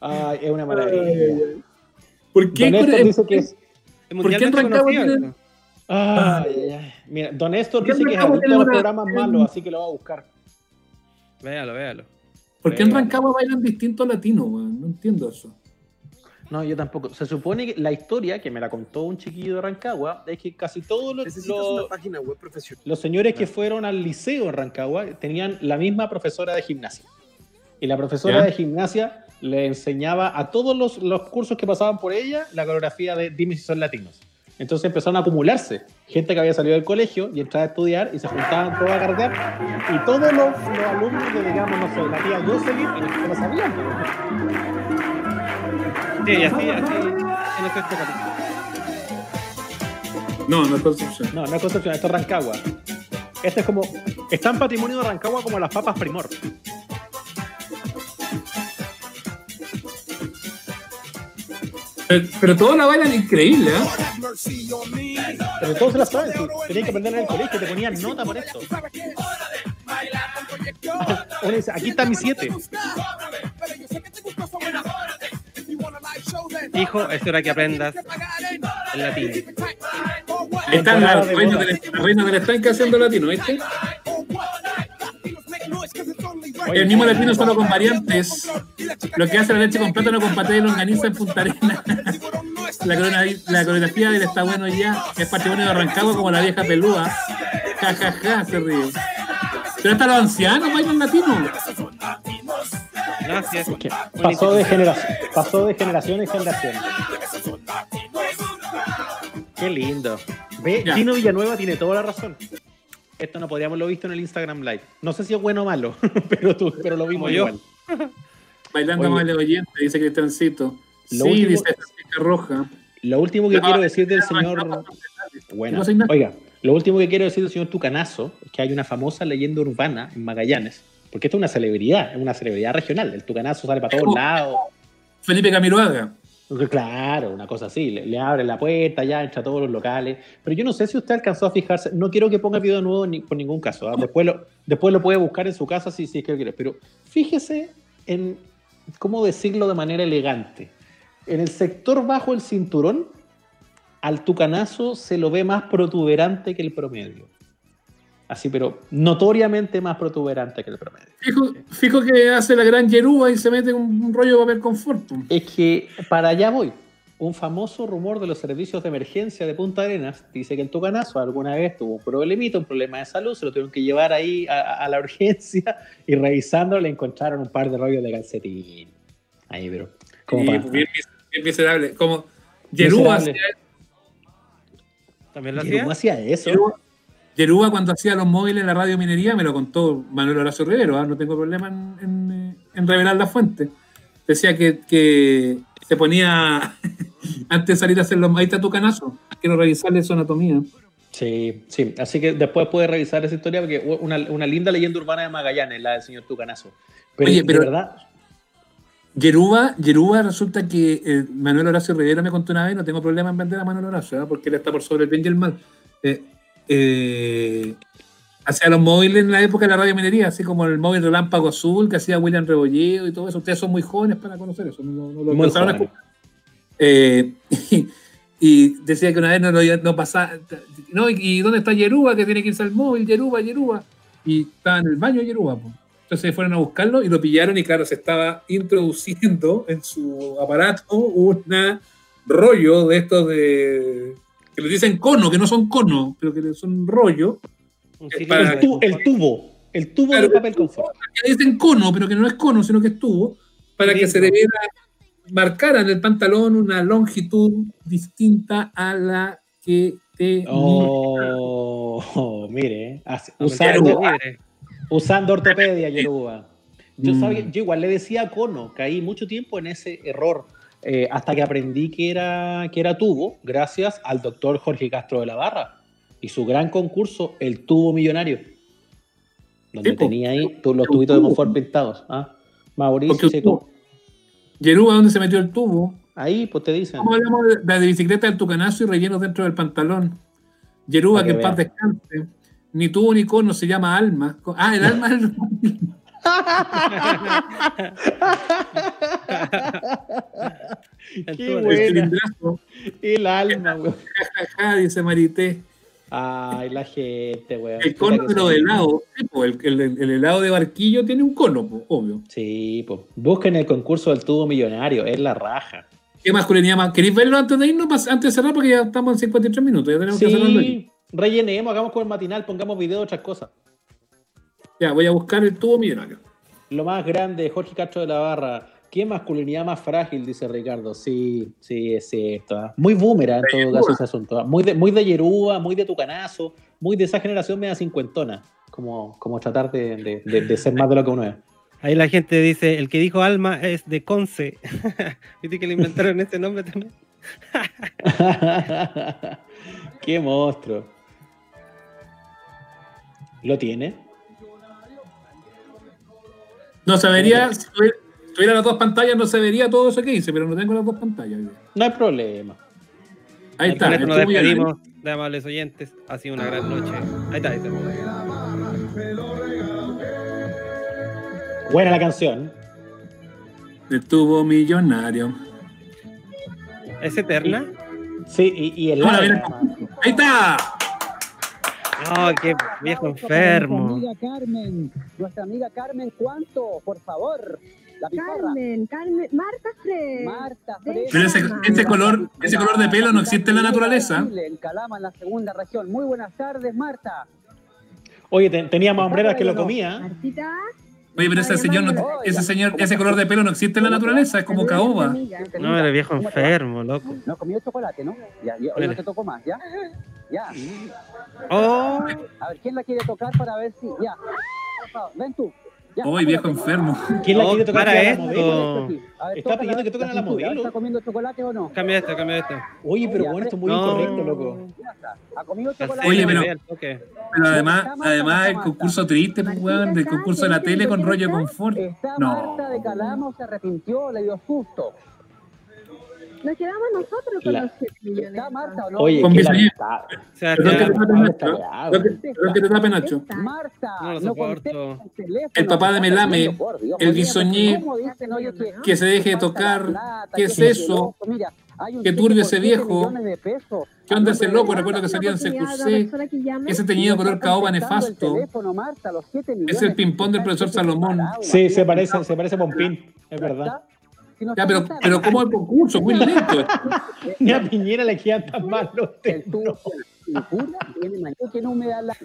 C: Ay, es una maravilla.
B: ¿Por qué?
C: Don Néstor dice que es.
B: ¿Por qué en
D: mundialmente
B: Rancagua
D: conocido
B: tienen-
D: esto.
C: Ay, ay. Mira, Don Néstor dice que es adicto a los programas malos, así que lo va a buscar.
D: Véalo, véalo.
B: ¿Por qué en Rancagua bailan distintos latinos? weón? No entiendo eso.
C: No, yo tampoco. Se supone que la historia, que me la contó un chiquillo de Rancagua, es que casi todos los, los,
F: página web profesional.
C: los señores que fueron al liceo en Rancagua tenían la misma profesora de gimnasia. Y la profesora
B: ¿Ya?
C: de gimnasia le enseñaba a todos los, los cursos que pasaban por ella la coreografía de Dime si son latinos. Entonces empezaron a acumularse gente que había salido del colegio y entraba a estudiar y se juntaban todos a cargar. Y todos los, los alumnos de, digamos, no sé, la tía Jocelyn, se lo sabían.
D: Sí, así, así. En este.
B: No, no es Concepción.
C: No, no es Concepción, esto es Rancagua. Este es como. Está en patrimonio de Rancagua como las papas primor.
B: Pero, pero todos la bailan increíble, ¿eh?
C: Pero todos se las saben, tenían que aprender en el colegio, te ponían nota por esto. Uno dice, aquí está mi 7.
D: Hijo, es hora que aprendas el latín.
B: Están las reinas del estanque haciendo latino, ¿viste? El mismo latino solo con variantes. Lo que hace la leche con plátano con paté y longaniza en Punta Arena. [LAUGHS] La, corona- la coreografía del está bueno ya. Es patrimonio de Rancagua como la vieja pelúa. Ja, ja, ja, se ríe. Pero hasta los ancianos bailan latino.
D: Gracias.
C: Pasó de generación, pasó de generación en generación.
D: Qué lindo.
C: Ve,
B: Ya.
C: Tino Villanueva tiene toda la razón. Esto no podríamos lo visto en el Instagram Live. No sé si es bueno o malo, [LAUGHS] pero, tú, pero lo vimos
D: yo.
C: igual.
B: Bailando
C: Oye.
B: amable oyente, dice Cristiancito.
C: Lo
B: Sí,
C: último-
B: dice Francisca Roja.
C: Lo último que
B: No,
C: quiero decir del
B: no,
C: señor.
B: no,
C: Bueno, oiga, lo último que quiero decir del señor Tucanazo es que hay una famosa leyenda urbana en Magallanes. Porque esto es una celebridad, es una celebridad regional. El Tucanazo sale para todos
B: Oh.
C: lados.
B: Felipe Camiroaga.
C: Claro, una cosa así. Le, le abren la puerta, ya entra a todos los locales. Pero yo no sé si usted alcanzó a fijarse. No quiero que ponga el video de nuevo ni, por ningún caso. ¿ah? Después, lo, después lo puede buscar en su casa si, si es que quiere. Pero fíjese en cómo decirlo de manera elegante. En el sector bajo el cinturón, al tucanazo se lo ve más protuberante que el promedio. Así, pero notoriamente más protuberante que el promedio.
B: Fijo, fijo que hace la gran yerúa y se mete un, un rollo de papel confort.
C: Es que para allá voy. Un famoso rumor de los servicios de emergencia de Punta Arenas dice que el Tucanazo alguna vez tuvo un problemita, un problema de salud, se lo tuvieron que llevar ahí a, a la urgencia [LAUGHS] y revisándolo le encontraron un par de rollos de calcetín. Ahí, pero. como
B: Y,
C: para-
B: bien, bien miserable. Como Yerúa
C: Miserable.
B: hacía
D: ¿También lo
C: ¿Y
D: hacía?
C: ¿Cómo hacía eso?
B: Yerúa, Yerúa cuando hacía los móviles en la radio minería, me lo contó Manuel Horacio Rivero, ¿ah? no tengo problema en, en, eh, en revelar la fuente. Decía que, que se ponía, [LAUGHS] antes de salir a hacer los... Ahí está tu canazo, quiero revisarle su anatomía.
C: Sí, sí. Así que después puede revisar esa historia porque una, una linda leyenda urbana de Magallanes, la del señor Tucanazo. Pero,
B: Oye, pero-
C: de verdad,
B: Yerúa, Yerúa resulta que eh, Manuel Horacio Rivero me contó una vez, no tengo problema en vender a Manuel Horacio, ¿ah? porque él está por sobre el bien y el mal. Eh, hacía los móviles en la época de la radio minería, así como el móvil Relámpago Azul que hacía William Rebolledo y todo eso. Ustedes son muy jóvenes para conocer eso. No, no lo
C: Muy
B: a. Eh, [LAUGHS] y, y decía que una vez no, lo, no pasaba. No, ¿y, y dónde está Yerúa? Que tiene que irse al móvil, Yerúa, Yerúa. Y estaba en el baño Yerúa. po. Entonces fueron a buscarlo y lo pillaron y claro, se estaba introduciendo en su aparato un rollo de estos de... que le dicen cono, que no son cono, pero que son rollo. Para-
C: el, tu- tubo, el tubo
B: Claro,
C: de papel confort.
B: Que le dicen cono, pero que no es cono, sino que es tubo, para que se debiera marcar en el pantalón una longitud distinta a la que te...
C: Oh, mire, así-
D: Usando
C: usando, ortopedia, Yoruba. Yo,
B: Mm.
C: sabía- yo igual le decía cono, caí mucho tiempo en ese error, eh, hasta que aprendí que era, que era tubo, gracias al doctor Jorge Castro de la Barra y su gran concurso, El Tubo Millonario, donde
B: Sí,
C: tenía ahí los tubitos de
B: tubo.
C: confort pintados. ¿ah? Mauricio,
B: Porque un
C: se-
B: tubo. Yerúa, ¿dónde se metió el tubo?
C: ahí pues te dicen.
B: ¿Cómo hablamos de, de bicicleta del tucanazo y rellenos dentro del pantalón?
C: Para
B: que
C: que
B: en paz descanse. Ni tubo ni cono, se llama alma. Ah, el [LAUGHS] alma es el... [LAUGHS]
C: Qué
D: de-
C: bueno.
B: el
C: alma,
B: ja, dice Marité.
C: Ay, la gente, weón.
B: El cono de lo
C: son-
B: de helado. Sí, po, el, el- el helado de barquillo tiene un cono, po, obvio.
C: Sí, pues. Busquen el concurso del tubo millonario, es la raja.
B: ¿Qué masculinidad más? ¿Queréis verlo antes de irnos? Antes de cerrar, porque ya estamos en 53 minutos. Ya tenemos que cerrarlo.
C: Sí, rellenemos, hagamos con el matinal, pongamos video de otras cosas.
B: Ya, voy a buscar el tubo millonario.
C: Lo más grande, Jorge Castro de la Barra. ¿Qué masculinidad más frágil? Dice Ricardo. Sí, sí, es cierto. ¿ah? Muy boomerang en
B: De
C: todo
B: Yerúa.
C: caso ese asunto. ¿ah? Muy de, muy de Yerúa, muy de Tucanazo, muy de esa generación media cincuentona. Como, como tratar de, de- de- de ser más de lo que uno es.
D: Ahí la gente dice, el que dijo alma es de Conce. [LAUGHS] ¿Viste que le inventaron ese nombre también? [LAUGHS]
C: Qué monstruo. ¿Lo tiene?
B: No se vería, si tuviera, las dos pantallas, no se vería todo eso que hice, pero no tengo las dos pantallas.
C: No hay problema.
B: Ahí está.
D: Con nos despedimos de amables oyentes. Ha sido una gran noche. Ahí está, ahí está.
C: Buena la canción.
B: El tubo millonario.
D: ¿Es eterna?
C: Sí, y, y el
B: Ahora. Ahí está.
D: Oh, qué viejo enfermo.
F: Nuestra amiga Carmen, nuestra amiga Carmen, ¿cuánto? Por favor, la.
G: Carmen, Carmen, Marta Fred.
F: Marta
B: Pero ese, ese color, ese color de pelo no existe en la naturaleza.
F: En Calama, en la segunda región. Muy buenas tardes, Marta.
C: Oye, te- teníamos hombreras que lo comía.
G: Martita.
B: Oye, pero ese señor, no- ese señor, ese color de pelo no existe en la naturaleza, es como caoba.
D: No, era viejo enfermo, loco.
F: No comió chocolate, ¿no? Ya, ya, hoy no te tocó más, ¿ya? Ya.
D: Oh,
F: A ver, ¿quién la quiere tocar para ver si. Ya. Ven tú.
B: Oye, viejo enfermo.
C: ¿Quién la quiere tocar
D: para
C: a
D: esto.
F: ver,
C: Está pidiendo que toquen a la modelo.
F: ¿Está comiendo chocolate o no?
D: cambia esto, cambia esto.
C: Oye, pero bueno, esto es muy
D: No.
C: incorrecto, loco.
F: ¿Ha comido chocolate?
B: Oye, pero-. Pero además, además el concurso triste, pues, weón, del concurso de la tele con rollo de confort.
F: Está
B: No.
F: Marta de Calamo, se arrepintió, le dio susto.
G: Nos quedamos nosotros con
C: La-
G: los 7 millones.
F: ¿Está Marta o no?
C: Oye,
B: Con
C: qué
B: bisoñé.
C: lamentable.
D: O sea,
B: Perdón que te tape Nacho. Perdón que- que te tape Nacho.
F: Marta,
D: No lo
F: no contesta el teléfono.
B: El papá de Melame, el bisoñé,
F: ¿cómo dicen, oye, que-
B: Que se deje de tocar.
F: la plata,
B: ¿Qué es
F: que
B: eso?
F: loco? Mira, hay un
B: Qué
F: cheque
B: turbio ese
F: 7
B: viejo. ¿Qué onda ese loco? Recuerdo que salía en CQC. Ese teñido color caoba nefasto.
F: teléfono, Marta, los 7
B: Es el ping-pong del profesor Salomón.
C: Sí,
F: la
C: se parece, se parece a Pompín, es verdad.
F: Está- si no
B: Ya, pero, ¿cómo el concurso? Muy lento. [LAUGHS]
C: Ni a Piñera le quedan tan mal los
F: que no me da la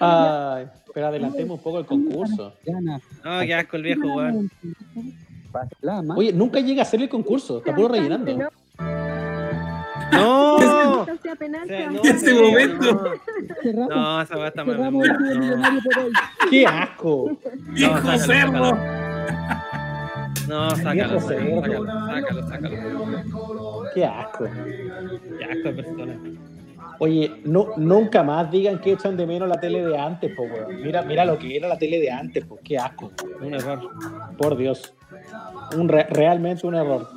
C: Ay, pero adelantemos un poco el concurso.
D: No, qué asco el viejo, weón.
C: Oye, nunca llega a hacer el concurso, está puro rellenando.
D: No.
B: Ese
D: no,
B: momento. [LAUGHS]
D: No, esa weá está mal.
C: ¡Qué asco!
B: Hijo
D: sácalo,
B: cerdo.
D: No, sácalo, sácalo, sácalo, sácalo, sácalo.
C: ¡Qué asco!
D: Qué asco de persona.
C: Oye, no, nunca más digan que echan de menos la tele de antes, po, weón. Mira, mira lo que era la tele de antes, po. ¡Qué asco!
D: Un error.
C: Por Dios. Un re- realmente un error.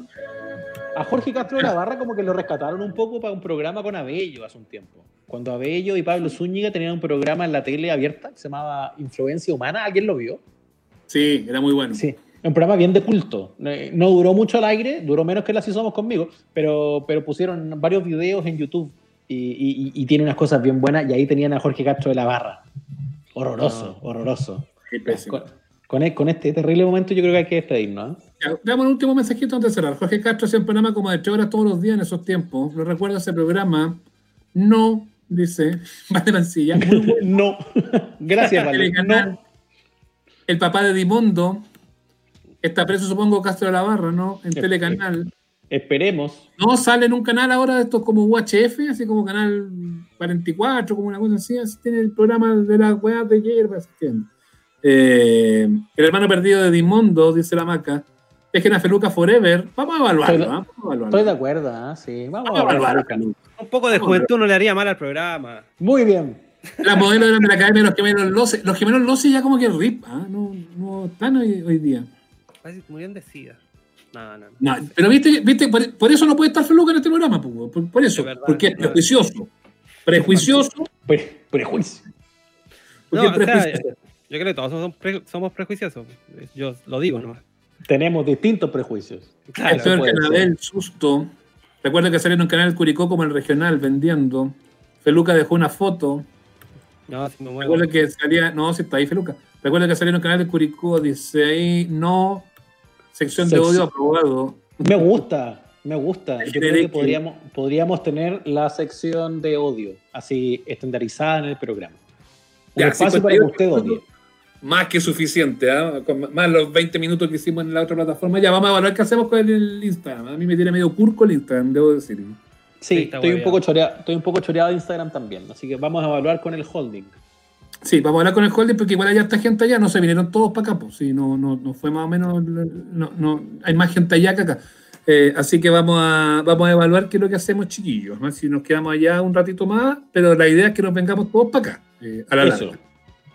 C: A Jorge Castro de la Barra como que lo rescataron un poco para un programa con Abello hace un tiempo. Cuando Abello y Pablo Zúñiga tenían un programa en la tele abierta que se llamaba Influencia Humana, ¿alguien lo vio?
B: Sí, era muy bueno.
C: Sí. Un programa bien de culto. Eh, No duró mucho al aire, duró menos que la Si Somos conmigo, pero, pero pusieron varios videos en YouTube y, y- y tiene unas cosas bien buenas y ahí tenían a Jorge Castro de la Barra. Horroroso, horroroso.
B: Qué pésimo.
C: Con, con e- con este terrible momento yo creo que hay que despedirnos. ¿eh?
B: Veamos el último mensajito antes de cerrar. Jorge Castro hacía un programa como de 8 horas todos los días en esos tiempos. Lo recuerdo ese programa. No, dice [LAUGHS] Vale Mancilla. [LAUGHS] Bueno.
C: No. [LAUGHS] Gracias, Vale. No.
B: El papá de Dimondo. Está preso, supongo, Castro de la Barra, ¿no? En. Telecanal.
C: Esperemos.
B: No, sale en un canal ahora de estos como UHF, así como canal 44, como una cosa así. así tiene el programa de las weas de hierbas. ¿entiendes? Eh, el hermano perdido de Dimondo, dice la maca. Es que una feluca forever. Vamos a evaluarlo.
C: Estoy-
B: ¿ah? Vamos a evaluarlo.
C: Estoy de acuerdo, ¿ah? sí. Vamos
B: Vamos a evaluarlo.
D: Un poco de juventud no le haría mal al programa.
C: Muy bien.
B: Las modelos eran de la academia de los gemelos Loce. Los gemelos Loce ya como que rip, ¿ah? no, no están hoy, hoy día.
D: Parece que murieron de sida. No, no, no.
B: No, pero viste, viste por, por eso no puede estar Feluca en este programa, pues, por, por eso,
D: Es verdad,
B: porque es prejuicioso. Prejuicioso,
C: Pre- prejuicio.
B: porque es
D: sea, yo creo que todos somos, pre- somos prejuiciosos. Yo lo digo, ¿no?
C: Tenemos distintos prejuicios.
D: Claro,
C: puede ser.
B: Anabel, susto. Recuerda que salió en un canal Curicó como el regional vendiendo. Feluca dejó una foto.
D: No, si me muevo.
B: Recuerda que salía. No, si está ahí Feluca. Recuerda que salió en un canal de Curicó, dice ahí, no. Sección de
C: Sección.
B: odio aprobado.
C: Me gusta, me gusta. Yo creo que podríamos, podríamos tener la sección de odio, así estandarizada en el programa. Un
B: Ya,
C: espacio para que
B: 58
C: usted odie.
B: Más que suficiente, ¿ah? Con más los 20 minutos que hicimos en la otra plataforma. Ya vamos a evaluar qué hacemos con el Instagram. A mí me tiene medio curco el Instagram, debo decir.
C: Sí, estoy un, poco choreado, estoy un poco choreado de Instagram también, así que vamos a evaluar con el holding.
B: Sí, vamos a hablar con el holding porque igual hay harta gente allá, no se vinieron todos para acá, pues sí, no, no, no fue más o menos, no, no, hay más gente allá que acá. Eh, así que vamos a, vamos a evaluar qué es lo que hacemos, chiquillos. ¿no? Si nos quedamos allá un ratito más, pero la idea es que nos vengamos todos para acá, eh, a la
C: Eso.
B: larga.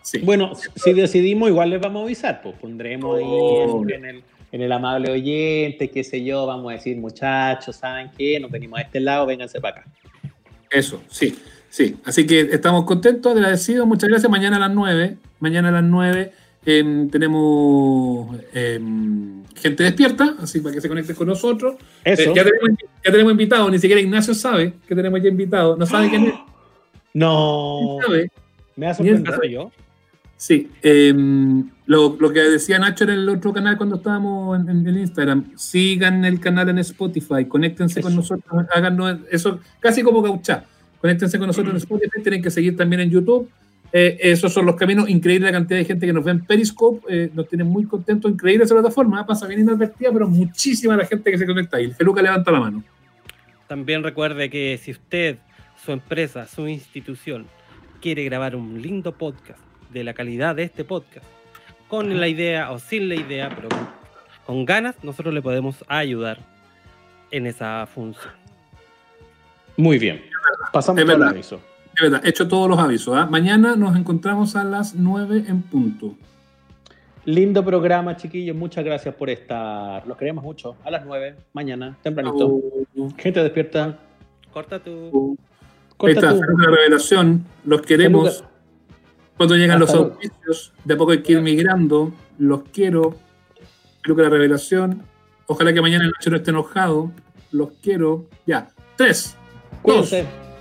B: Sí.
C: Bueno, si decidimos, igual les vamos a avisar, pues pondremos ahí en el, en el amable oyente, qué sé yo, vamos a decir, muchachos, ¿saben qué? Nos venimos a este lado, vénganse para acá.
B: Eso, sí, sí. Así que estamos contentos, agradecidos. Muchas gracias. Mañana a las 9. Mañana a las 9 em, tenemos em, gente despierta, así para que se conecten con nosotros.
C: Eso.
B: Eh, ya, tenemos, ya tenemos invitados, ni siquiera Ignacio sabe que tenemos ya invitados. No sabe quién es.
C: No.
B: ¿Sabe?
C: Me ha
D: ¿Acaso
C: sorprendido.
D: yo?
B: Sí, em, lo, lo que decía Nacho en el otro canal cuando estábamos en, Instagram, sigan el canal en Spotify, conéctense con nosotros, háganos eso, casi como gauchá, conéctense con nosotros en Spotify, tienen que seguir también en YouTube, Eh, esos son los caminos, increíble la cantidad de gente que nos ve en Periscope, eh, nos tiene muy contentos, increíble esa plataforma, pasa bien inadvertida, pero muchísima la gente que se conecta ahí, el Feluca levanta la mano.
D: También recuerde que si usted, su empresa, su institución quiere grabar un lindo podcast de la calidad de este podcast, con la idea o sin la idea, pero con, con ganas, nosotros le podemos ayudar en esa función.
C: Muy bien. Pasamos
B: Es verdad.
C: aviso.
B: De verdad, hecho todos los avisos. ¿ah? Mañana nos encontramos a las 9 en punto.
C: Lindo programa, chiquillos. Muchas gracias por estar. Los queremos mucho. A las 9, mañana, tempranito. Gente despierta.
D: Corta tu.
C: Corta
B: está,
C: tú.
B: Feluca revelación. Los queremos. Cuando llegan los
C: luego.
B: auspicios, de a poco hay que ir migrando. Los quiero. Creo que la revelación. Ojalá que mañana el noche no esté enojado. Los quiero. Ya. Tres, dos,
C: Cuídense.